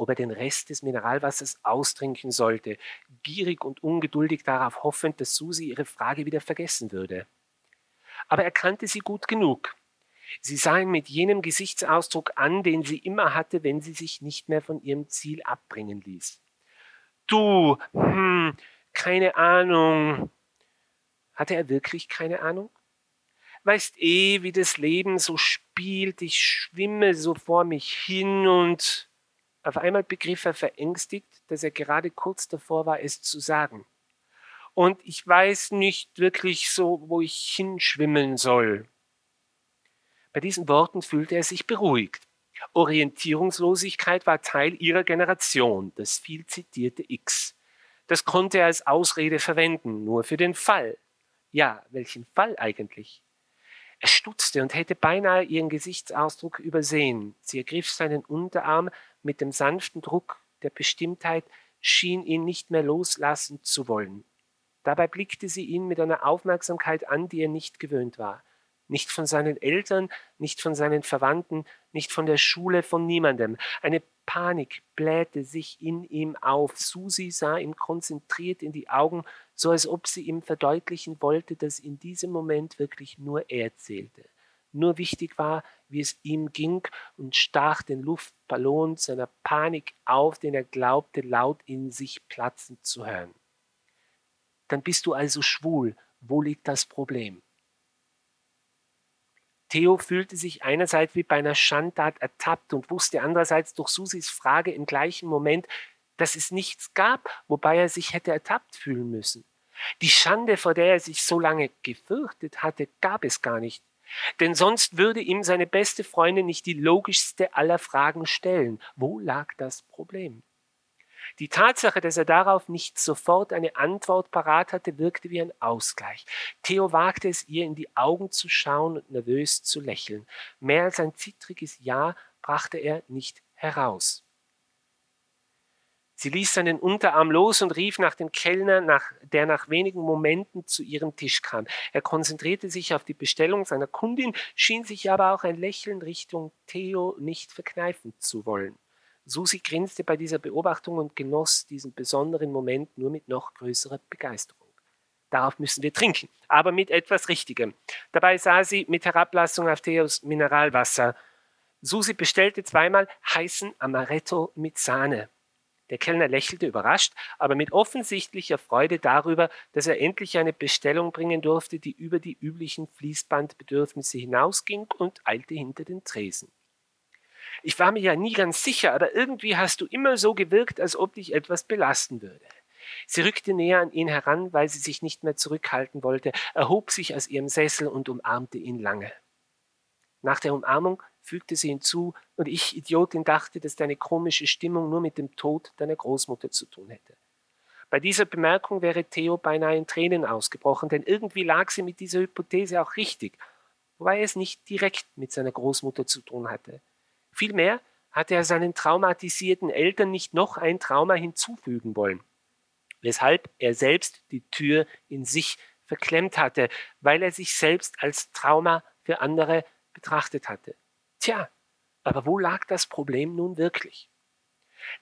Speaker 5: ob er den Rest des Mineralwassers austrinken sollte, gierig und ungeduldig darauf hoffend, dass Susi ihre Frage wieder vergessen würde. Aber er kannte sie gut genug. Sie sah ihn mit jenem Gesichtsausdruck an, den sie immer hatte, wenn sie sich nicht mehr von ihrem Ziel abbringen ließ. Du, hm, keine Ahnung. Hatte er wirklich keine Ahnung? Weißt eh, wie das Leben so spielt, ich schwimme so vor mich hin und auf einmal begriff er verängstigt, dass er gerade kurz davor war, es zu sagen. Und ich weiß nicht wirklich so, wo ich hinschwimmen soll. Bei diesen Worten fühlte er sich beruhigt. Orientierungslosigkeit war Teil ihrer Generation, das viel zitierte X. Das konnte er als Ausrede verwenden, nur für den Fall. Ja, welchen Fall eigentlich? Er stutzte und hätte beinahe ihren Gesichtsausdruck übersehen. Sie ergriff seinen Unterarm mit dem sanften Druck der Bestimmtheit, schien ihn nicht mehr loslassen zu wollen. Dabei blickte sie ihn mit einer Aufmerksamkeit an, die er nicht gewöhnt war. Nicht von seinen Eltern, nicht von seinen Verwandten, nicht von der Schule, von niemandem. Eine Panik blähte sich in ihm auf. Susi sah ihm konzentriert in die Augen, so als ob sie ihm verdeutlichen wollte, dass in diesem Moment wirklich nur er zählte. Nur wichtig war, wie es ihm ging und stach den Luftballon seiner Panik auf, den er glaubte laut in sich platzen zu hören. Dann bist du also schwul. Wo liegt das Problem? Theo fühlte sich einerseits wie bei einer Schandtat ertappt und wusste andererseits durch Susis Frage im gleichen Moment, dass es nichts gab, wobei er sich hätte ertappt fühlen müssen. Die Schande, vor der er sich so lange gefürchtet hatte, gab es gar nicht. Denn sonst würde ihm seine beste Freundin nicht die logischste aller Fragen stellen. Wo lag das Problem? Die Tatsache, dass er darauf nicht sofort eine Antwort parat hatte, wirkte wie ein Ausgleich. Theo wagte es, ihr in die Augen zu schauen und nervös zu lächeln. Mehr als ein zittriges Ja brachte er nicht heraus. Sie ließ seinen Unterarm los und rief nach dem Kellner, nach, der nach wenigen Momenten zu ihrem Tisch kam. Er konzentrierte sich auf die Bestellung seiner Kundin, schien sich aber auch ein Lächeln Richtung Theo nicht verkneifen zu wollen. Susi grinste bei dieser Beobachtung und genoss diesen besonderen Moment nur mit noch größerer Begeisterung. Darauf müssen wir trinken, aber mit etwas Richtigem. Dabei sah sie mit Herablassung auf Theos Mineralwasser. Susi bestellte zweimal heißen Amaretto mit Sahne. Der Kellner lächelte überrascht, aber mit offensichtlicher Freude darüber, dass er endlich eine Bestellung bringen durfte, die über die üblichen Fließbandbedürfnisse hinausging und eilte hinter den Tresen. Ich war mir ja nie ganz sicher, aber irgendwie hast du immer so gewirkt, als ob dich etwas belasten würde. Sie rückte näher an ihn heran, weil sie sich nicht mehr zurückhalten wollte, erhob sich aus ihrem Sessel und umarmte ihn lange. Nach der Umarmung fügte sie hinzu, und ich, Idiotin, dachte, dass deine komische Stimmung nur mit dem Tod deiner Großmutter zu tun hätte. Bei dieser Bemerkung wäre Theo beinahe in Tränen ausgebrochen, denn irgendwie lag sie mit dieser Hypothese auch richtig, wobei es nicht direkt mit seiner Großmutter zu tun hatte. Vielmehr hatte er seinen traumatisierten Eltern nicht noch ein Trauma hinzufügen wollen, weshalb er selbst die Tür in sich verklemmt hatte, weil er sich selbst als Trauma für andere betrachtet hatte. Tja, aber wo lag das Problem nun wirklich?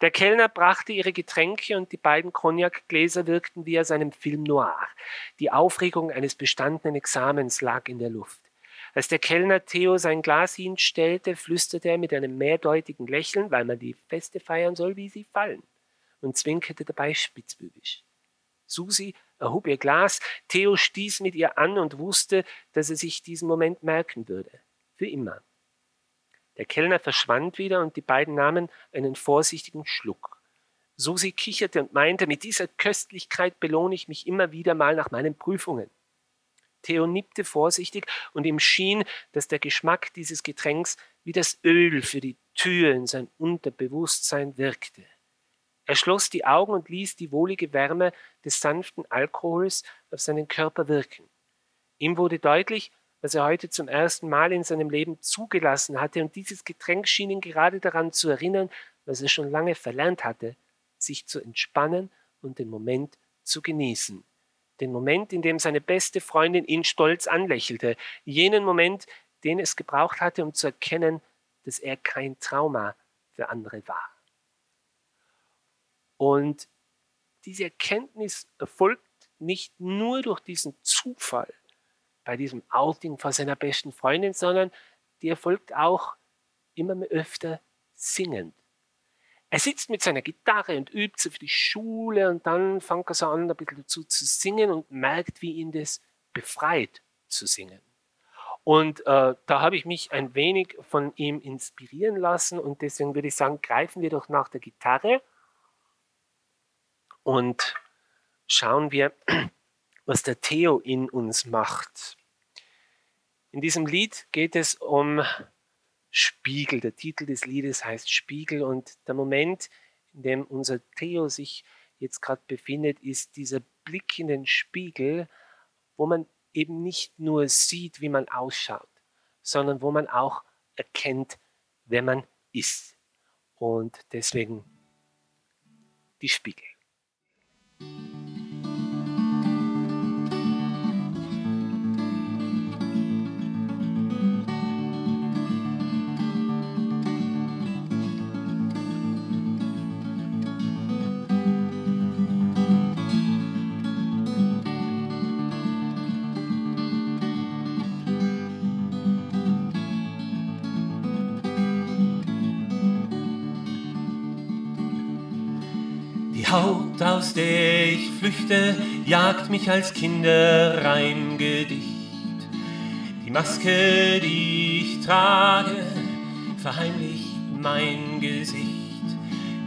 Speaker 5: Der Kellner brachte ihre Getränke und die beiden Cognacgläser wirkten wie aus einem Film noir. Die Aufregung eines bestandenen Examens lag in der Luft. Als der Kellner Theo sein Glas hinstellte, flüsterte er mit einem mehrdeutigen Lächeln, weil man die Feste feiern soll, wie sie fallen, und zwinkerte dabei spitzbübisch. Susi erhob ihr Glas, Theo stieß mit ihr an und wusste, dass er sich diesen Moment merken würde. Für immer. Der Kellner verschwand wieder und die beiden nahmen einen vorsichtigen Schluck. Susi kicherte und meinte, mit dieser Köstlichkeit belohne ich mich immer wieder mal nach meinen Prüfungen. Theo nippte vorsichtig und ihm schien, dass der Geschmack dieses Getränks wie das Öl für die Tür in sein Unterbewusstsein wirkte. Er schloss die Augen und ließ die wohlige Wärme des sanften Alkohols auf seinen Körper wirken. Ihm wurde deutlich, was er heute zum ersten Mal in seinem Leben zugelassen hatte, und dieses Getränk schien ihn gerade daran zu erinnern, was er schon lange verlernt hatte, sich zu entspannen und den Moment zu genießen. Den Moment, in dem seine beste Freundin ihn stolz anlächelte, jenen Moment, den es gebraucht hatte, um zu erkennen, dass er kein Trauma für andere war. Und diese Erkenntnis erfolgt nicht nur durch diesen Zufall, bei diesem Outing vor seiner besten Freundin, sondern die erfolgt auch immer mehr öfter singend. Er sitzt mit seiner Gitarre und übt sie für die Schule und dann fängt er so an, ein bisschen dazu zu singen und merkt, wie ihn das befreit zu singen. Und äh, da habe ich mich ein wenig von ihm inspirieren lassen und deswegen würde ich sagen, greifen wir doch nach der Gitarre und schauen wir, was der Theo in uns macht. In diesem Lied geht es um Spiegel. Der Titel des Liedes heißt Spiegel und der Moment, in dem unser Theo sich jetzt gerade befindet, ist dieser Blick in den Spiegel, wo man eben nicht nur sieht, wie man ausschaut, sondern wo man auch erkennt, wer man ist. Und deswegen die Spiegel.
Speaker 6: Aus der ich flüchte, jagt mich als Kinderreimgedicht. Die Maske, die ich trage, verheimlicht mein Gesicht.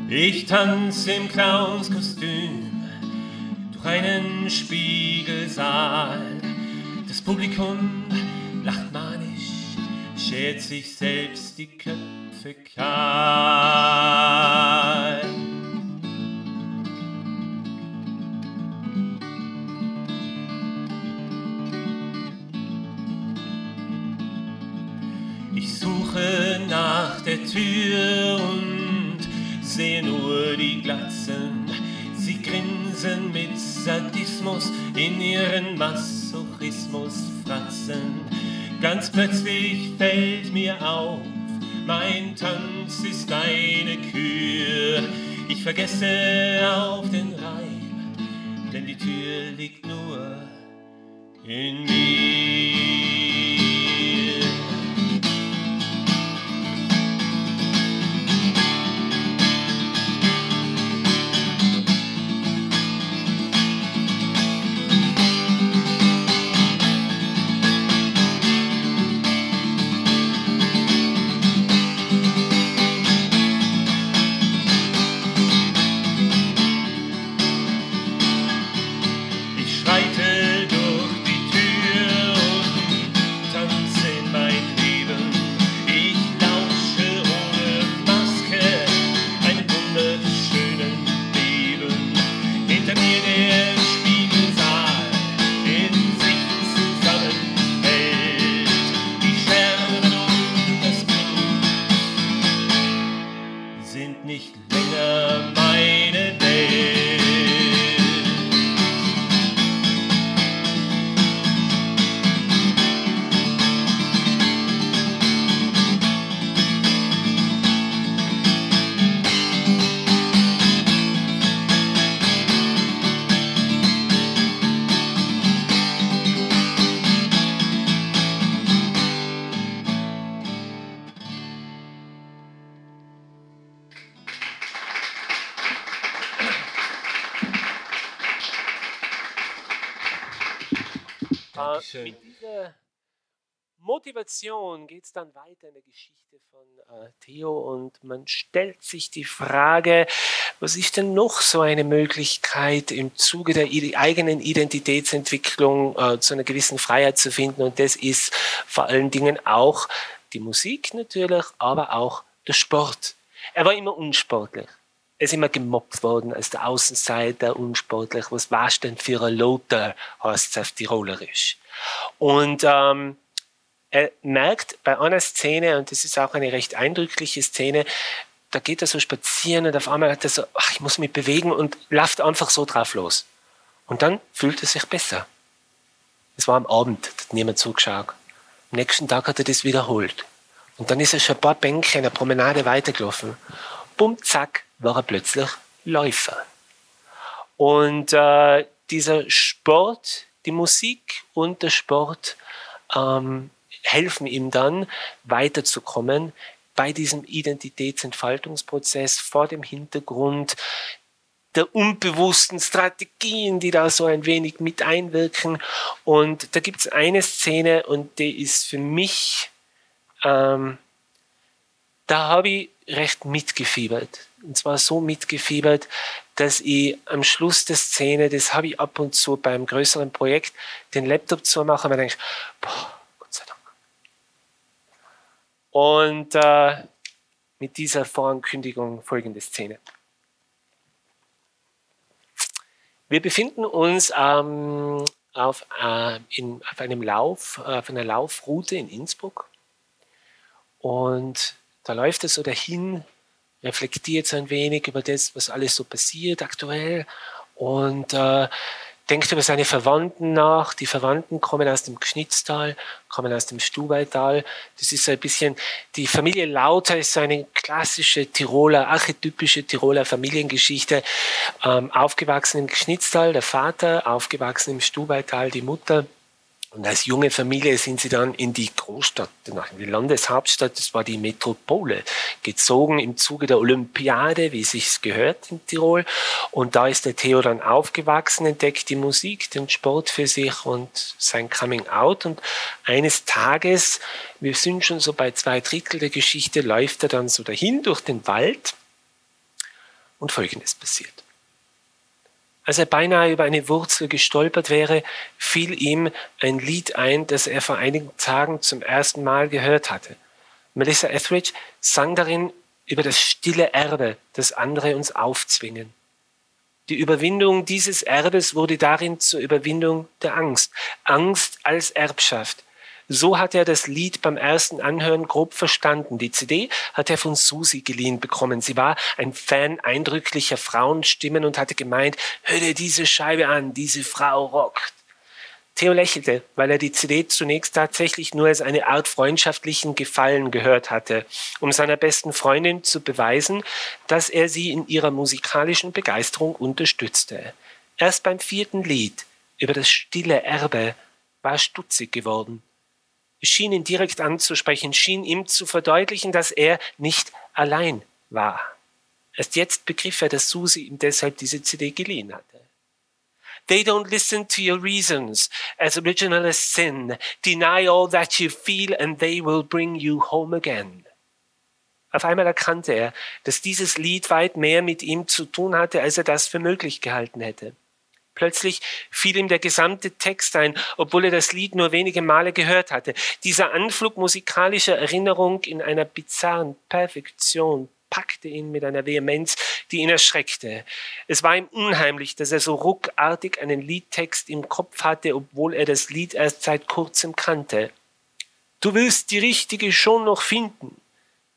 Speaker 6: Ich tanze im Clownskostüm durch einen Spiegelsaal. Das Publikum lacht manisch, schert sich selbst die Köpfe kahl. Tür und sehe nur die Glatzen. Sie grinsen mit Sadismus in ihren Masochismus fratzen. Ganz plötzlich fällt mir auf, mein Tanz ist eine Kür. Ich vergesse auf den Reim, denn die Tür liegt nur in mir.
Speaker 5: Äh, mit dieser Motivation geht es dann weiter in der Geschichte von äh, Theo und man stellt sich die Frage, was ist denn noch so eine Möglichkeit im Zuge der eigenen Identitätsentwicklung äh, zu einer gewissen Freiheit zu finden und das ist vor allen Dingen auch die Musik natürlich, aber auch der Sport. Er war immer unsportlich. Er ist immer gemobbt worden als der Außenseiter, unsportlich. Was warst denn für ein Lothar, heißt es auf Tirolerisch. Und ähm, er merkt bei einer Szene, und das ist auch eine recht eindrückliche Szene, da geht er so spazieren und auf einmal hat er so, ach, ich muss mich bewegen und läuft einfach so drauf los. Und dann fühlt er sich besser. Es war am Abend, da hat niemand zugeschaut. Am nächsten Tag hat er das wiederholt. Und dann ist er schon ein paar Bänke in der Promenade weitergelaufen. Bumm, zack, war er plötzlich Läufer. Und äh, dieser Sport, die Musik und der Sport ähm, helfen ihm dann weiterzukommen bei diesem Identitätsentfaltungsprozess vor dem Hintergrund der unbewussten Strategien, die da so ein wenig mit einwirken. Und da gibt es eine Szene und die ist für mich, ähm, da habe ich recht mitgefiebert. Und zwar so mitgefiebert, dass ich am Schluss der Szene, das habe ich ab und zu beim größeren Projekt, den Laptop zumache und denke, boah, Gott sei Dank. Und äh, mit dieser Vorankündigung folgende Szene. Wir befinden uns ähm, auf, äh, in, auf einem Lauf, äh, auf einer Laufroute in Innsbruck. Und da läuft es so dahin reflektiert ein wenig über das, was alles so passiert aktuell und äh, denkt über seine Verwandten nach. Die Verwandten kommen aus dem Gschnitztal, kommen aus dem Stubaital. Das ist so ein bisschen, die Familie Lauter ist so eine klassische Tiroler, archetypische Tiroler Familiengeschichte. Ähm, aufgewachsen im Gschnitztal, der Vater, aufgewachsen im Stubaital, die Mutter. Und als junge Familie sind sie dann in die Großstadt, in die Landeshauptstadt, das war die Metropole, gezogen im Zuge der Olympiade, wie es sich gehört in Tirol. Und da ist der Theo dann aufgewachsen, entdeckt die Musik, den Sport für sich und sein Coming Out. Und eines Tages, wir sind schon so bei zwei Drittel der Geschichte, läuft er dann so dahin durch den Wald und Folgendes passiert. Als er beinahe über eine Wurzel gestolpert wäre, fiel ihm ein Lied ein, das er vor einigen Tagen zum ersten Mal gehört hatte. Melissa Etheridge sang darin über das stille Erbe, das andere uns aufzwingen. Die Überwindung dieses Erbes wurde darin zur Überwindung der Angst. Angst als Erbschaft. So hat er das Lied beim ersten Anhören grob verstanden. Die CD hat er von Susi geliehen bekommen. Sie war ein Fan eindrücklicher Frauenstimmen und hatte gemeint, hör dir diese Scheibe an, diese Frau rockt. Theo lächelte, weil er die CD zunächst tatsächlich nur als eine Art freundschaftlichen Gefallen gehört hatte, um seiner besten Freundin zu beweisen, dass er sie in ihrer musikalischen Begeisterung unterstützte. Erst beim vierten Lied über das stille Erbe war stutzig geworden. Schien ihn direkt anzusprechen, schien ihm zu verdeutlichen, dass er nicht allein war. Erst jetzt begriff er, dass Susi ihm deshalb diese CD geliehen hatte. They don't listen to your reasons, as original as sin. Deny all that you feel and they will bring you home again. Auf einmal erkannte er, dass dieses Lied weit mehr mit ihm zu tun hatte, als er das für möglich gehalten hätte. Plötzlich fiel ihm der gesamte Text ein, obwohl er das Lied nur wenige Male gehört hatte. Dieser Anflug musikalischer Erinnerung in einer bizarren Perfektion packte ihn mit einer Vehemenz, die ihn erschreckte. Es war ihm unheimlich, dass er so ruckartig einen Liedtext im Kopf hatte, obwohl er das Lied erst seit kurzem kannte. Du wirst die richtige schon noch finden.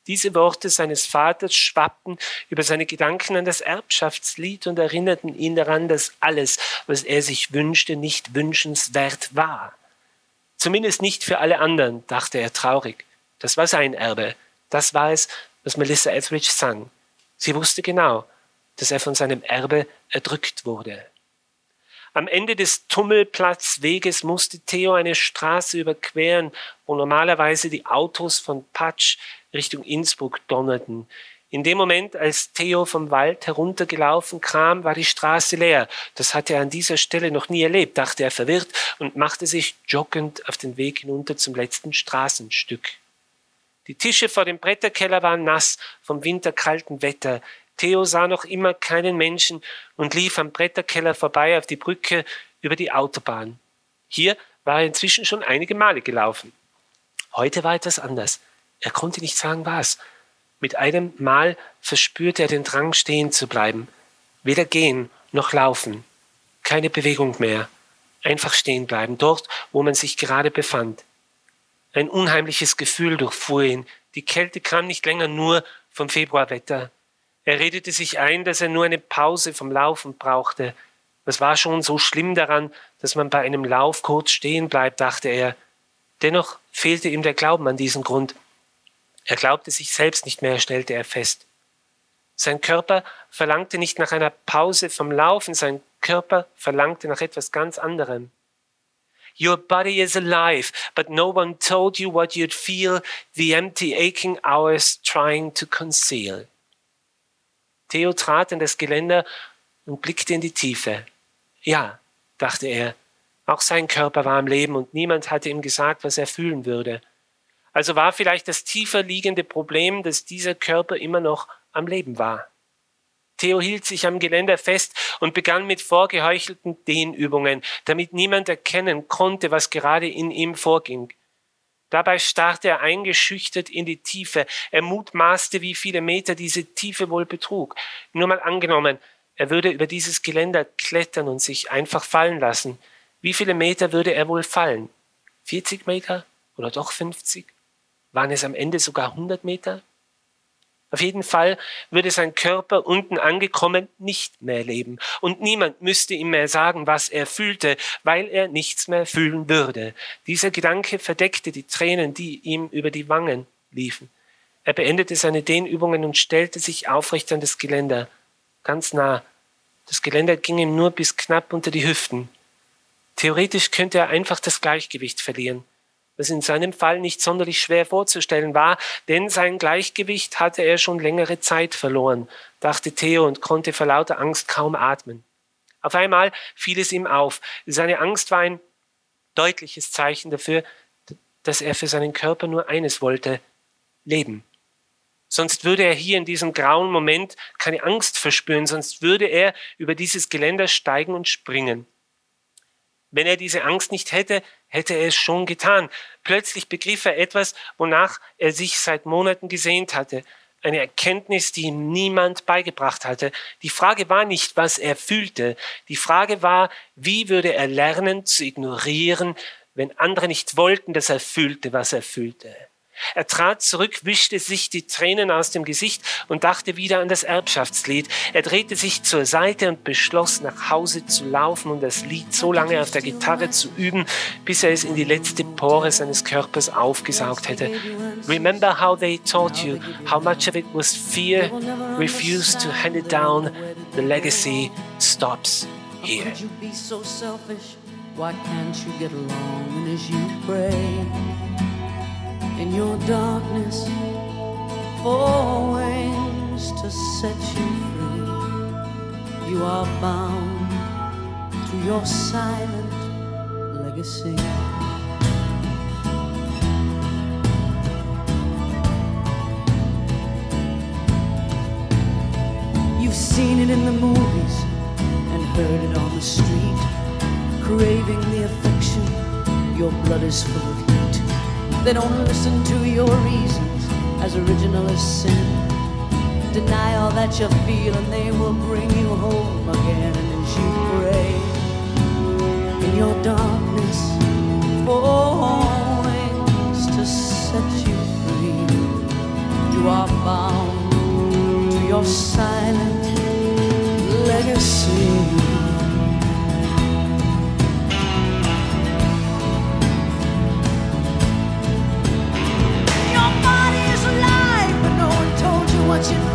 Speaker 5: Diese Worte seines Vaters schwappten über seine Gedanken an das Erbschaftslied und erinnerten ihn daran, dass alles, was er sich wünschte, nicht wünschenswert war. Zumindest nicht für alle anderen, dachte er traurig. Das war sein Erbe. Das war es, was Melissa Etheridge sang. Sie wusste genau, dass er von seinem Erbe erdrückt wurde. Am Ende des Tummelplatzweges musste Theo eine Straße überqueren, wo normalerweise die Autos von Patsch Richtung Innsbruck donnerten. In dem Moment, als Theo vom Wald heruntergelaufen kam, war die Straße leer. Das hatte er an dieser Stelle noch nie erlebt, dachte er verwirrt und machte sich joggend auf den Weg hinunter zum letzten Straßenstück. Die Tische vor dem Bretterkeller waren nass vom winterkalten Wetter. Theo sah noch immer keinen Menschen und lief am Bretterkeller vorbei auf die Brücke über die Autobahn. Hier war er inzwischen schon einige Male gelaufen. Heute war etwas anders. Er konnte nicht sagen was. Mit einem Mal verspürte er den Drang, stehen zu bleiben. Weder gehen noch laufen. Keine Bewegung mehr. Einfach stehen bleiben, dort, wo man sich gerade befand. Ein unheimliches Gefühl durchfuhr ihn. Die Kälte kam nicht länger nur vom Februarwetter. Er redete sich ein, dass er nur eine Pause vom Laufen brauchte. Was war schon so schlimm daran, dass man bei einem Lauf kurz stehen bleibt, dachte er. Dennoch fehlte ihm der Glauben an diesen Grund. Er glaubte sich selbst nicht mehr, stellte er fest. Sein Körper verlangte nicht nach einer Pause vom Laufen, sein Körper verlangte nach etwas ganz anderem. Your body is alive, but no one told you what you'd feel the empty aching hours trying to conceal. Theo trat in das Geländer und blickte in die Tiefe. Ja, dachte er, auch sein Körper war am Leben und niemand hatte ihm gesagt, was er fühlen würde. Also war vielleicht das tiefer liegende Problem, dass dieser Körper immer noch am Leben war. Theo hielt sich am Geländer fest und begann mit vorgeheuchelten Dehnübungen, damit niemand erkennen konnte, was gerade in ihm vorging. Dabei starrte er eingeschüchtert in die Tiefe. Er mutmaßte, wie viele Meter diese Tiefe wohl betrug. Nur mal angenommen, er würde über dieses Geländer klettern und sich einfach fallen lassen. Wie viele Meter würde er wohl fallen? 40 Meter oder doch 50? Waren es am Ende sogar 100 Meter? Auf jeden Fall würde sein Körper unten angekommen nicht mehr leben und niemand müsste ihm mehr sagen, was er fühlte, weil er nichts mehr fühlen würde. Dieser Gedanke verdeckte die Tränen, die ihm über die Wangen liefen. Er beendete seine Dehnübungen und stellte sich aufrecht an das Geländer, ganz nah. Das Geländer ging ihm nur bis knapp unter die Hüften. Theoretisch könnte er einfach das Gleichgewicht verlieren was in seinem Fall nicht sonderlich schwer vorzustellen war, denn sein Gleichgewicht hatte er schon längere Zeit verloren, dachte Theo und konnte vor lauter Angst kaum atmen. Auf einmal fiel es ihm auf. Seine Angst war ein deutliches Zeichen dafür, dass er für seinen Körper nur eines wollte, leben. Sonst würde er hier in diesem grauen Moment keine Angst verspüren, sonst würde er über dieses Geländer steigen und springen. Wenn er diese Angst nicht hätte, hätte er es schon getan. Plötzlich begriff er etwas, wonach er sich seit Monaten gesehnt hatte. Eine Erkenntnis, die ihm niemand beigebracht hatte. Die Frage war nicht, was er fühlte. Die Frage war, wie würde er lernen zu ignorieren,
Speaker 7: wenn andere nicht wollten, dass er fühlte, was er fühlte. Er trat zurück, wischte sich die Tränen aus dem Gesicht und dachte wieder an das Erbschaftslied. Er drehte sich zur Seite und beschloss, nach Hause zu laufen und das Lied so lange auf der Gitarre zu üben, bis er es in die letzte Pore seines Körpers aufgesaugt hätte. Remember how they taught you, how much of it was fear, refused to hand it down, the legacy stops here. Why can't you get along as you pray? In your darkness for wings to set you free. You are bound to your silent legacy. You've seen it in the movies and heard it on the street, craving the affection. Your blood is full they don't listen to your reasons as original as sin. Deny all that you feel and they will bring you home again. And as you pray in your darkness for wings to set you free, you are bound to your silent legacy. What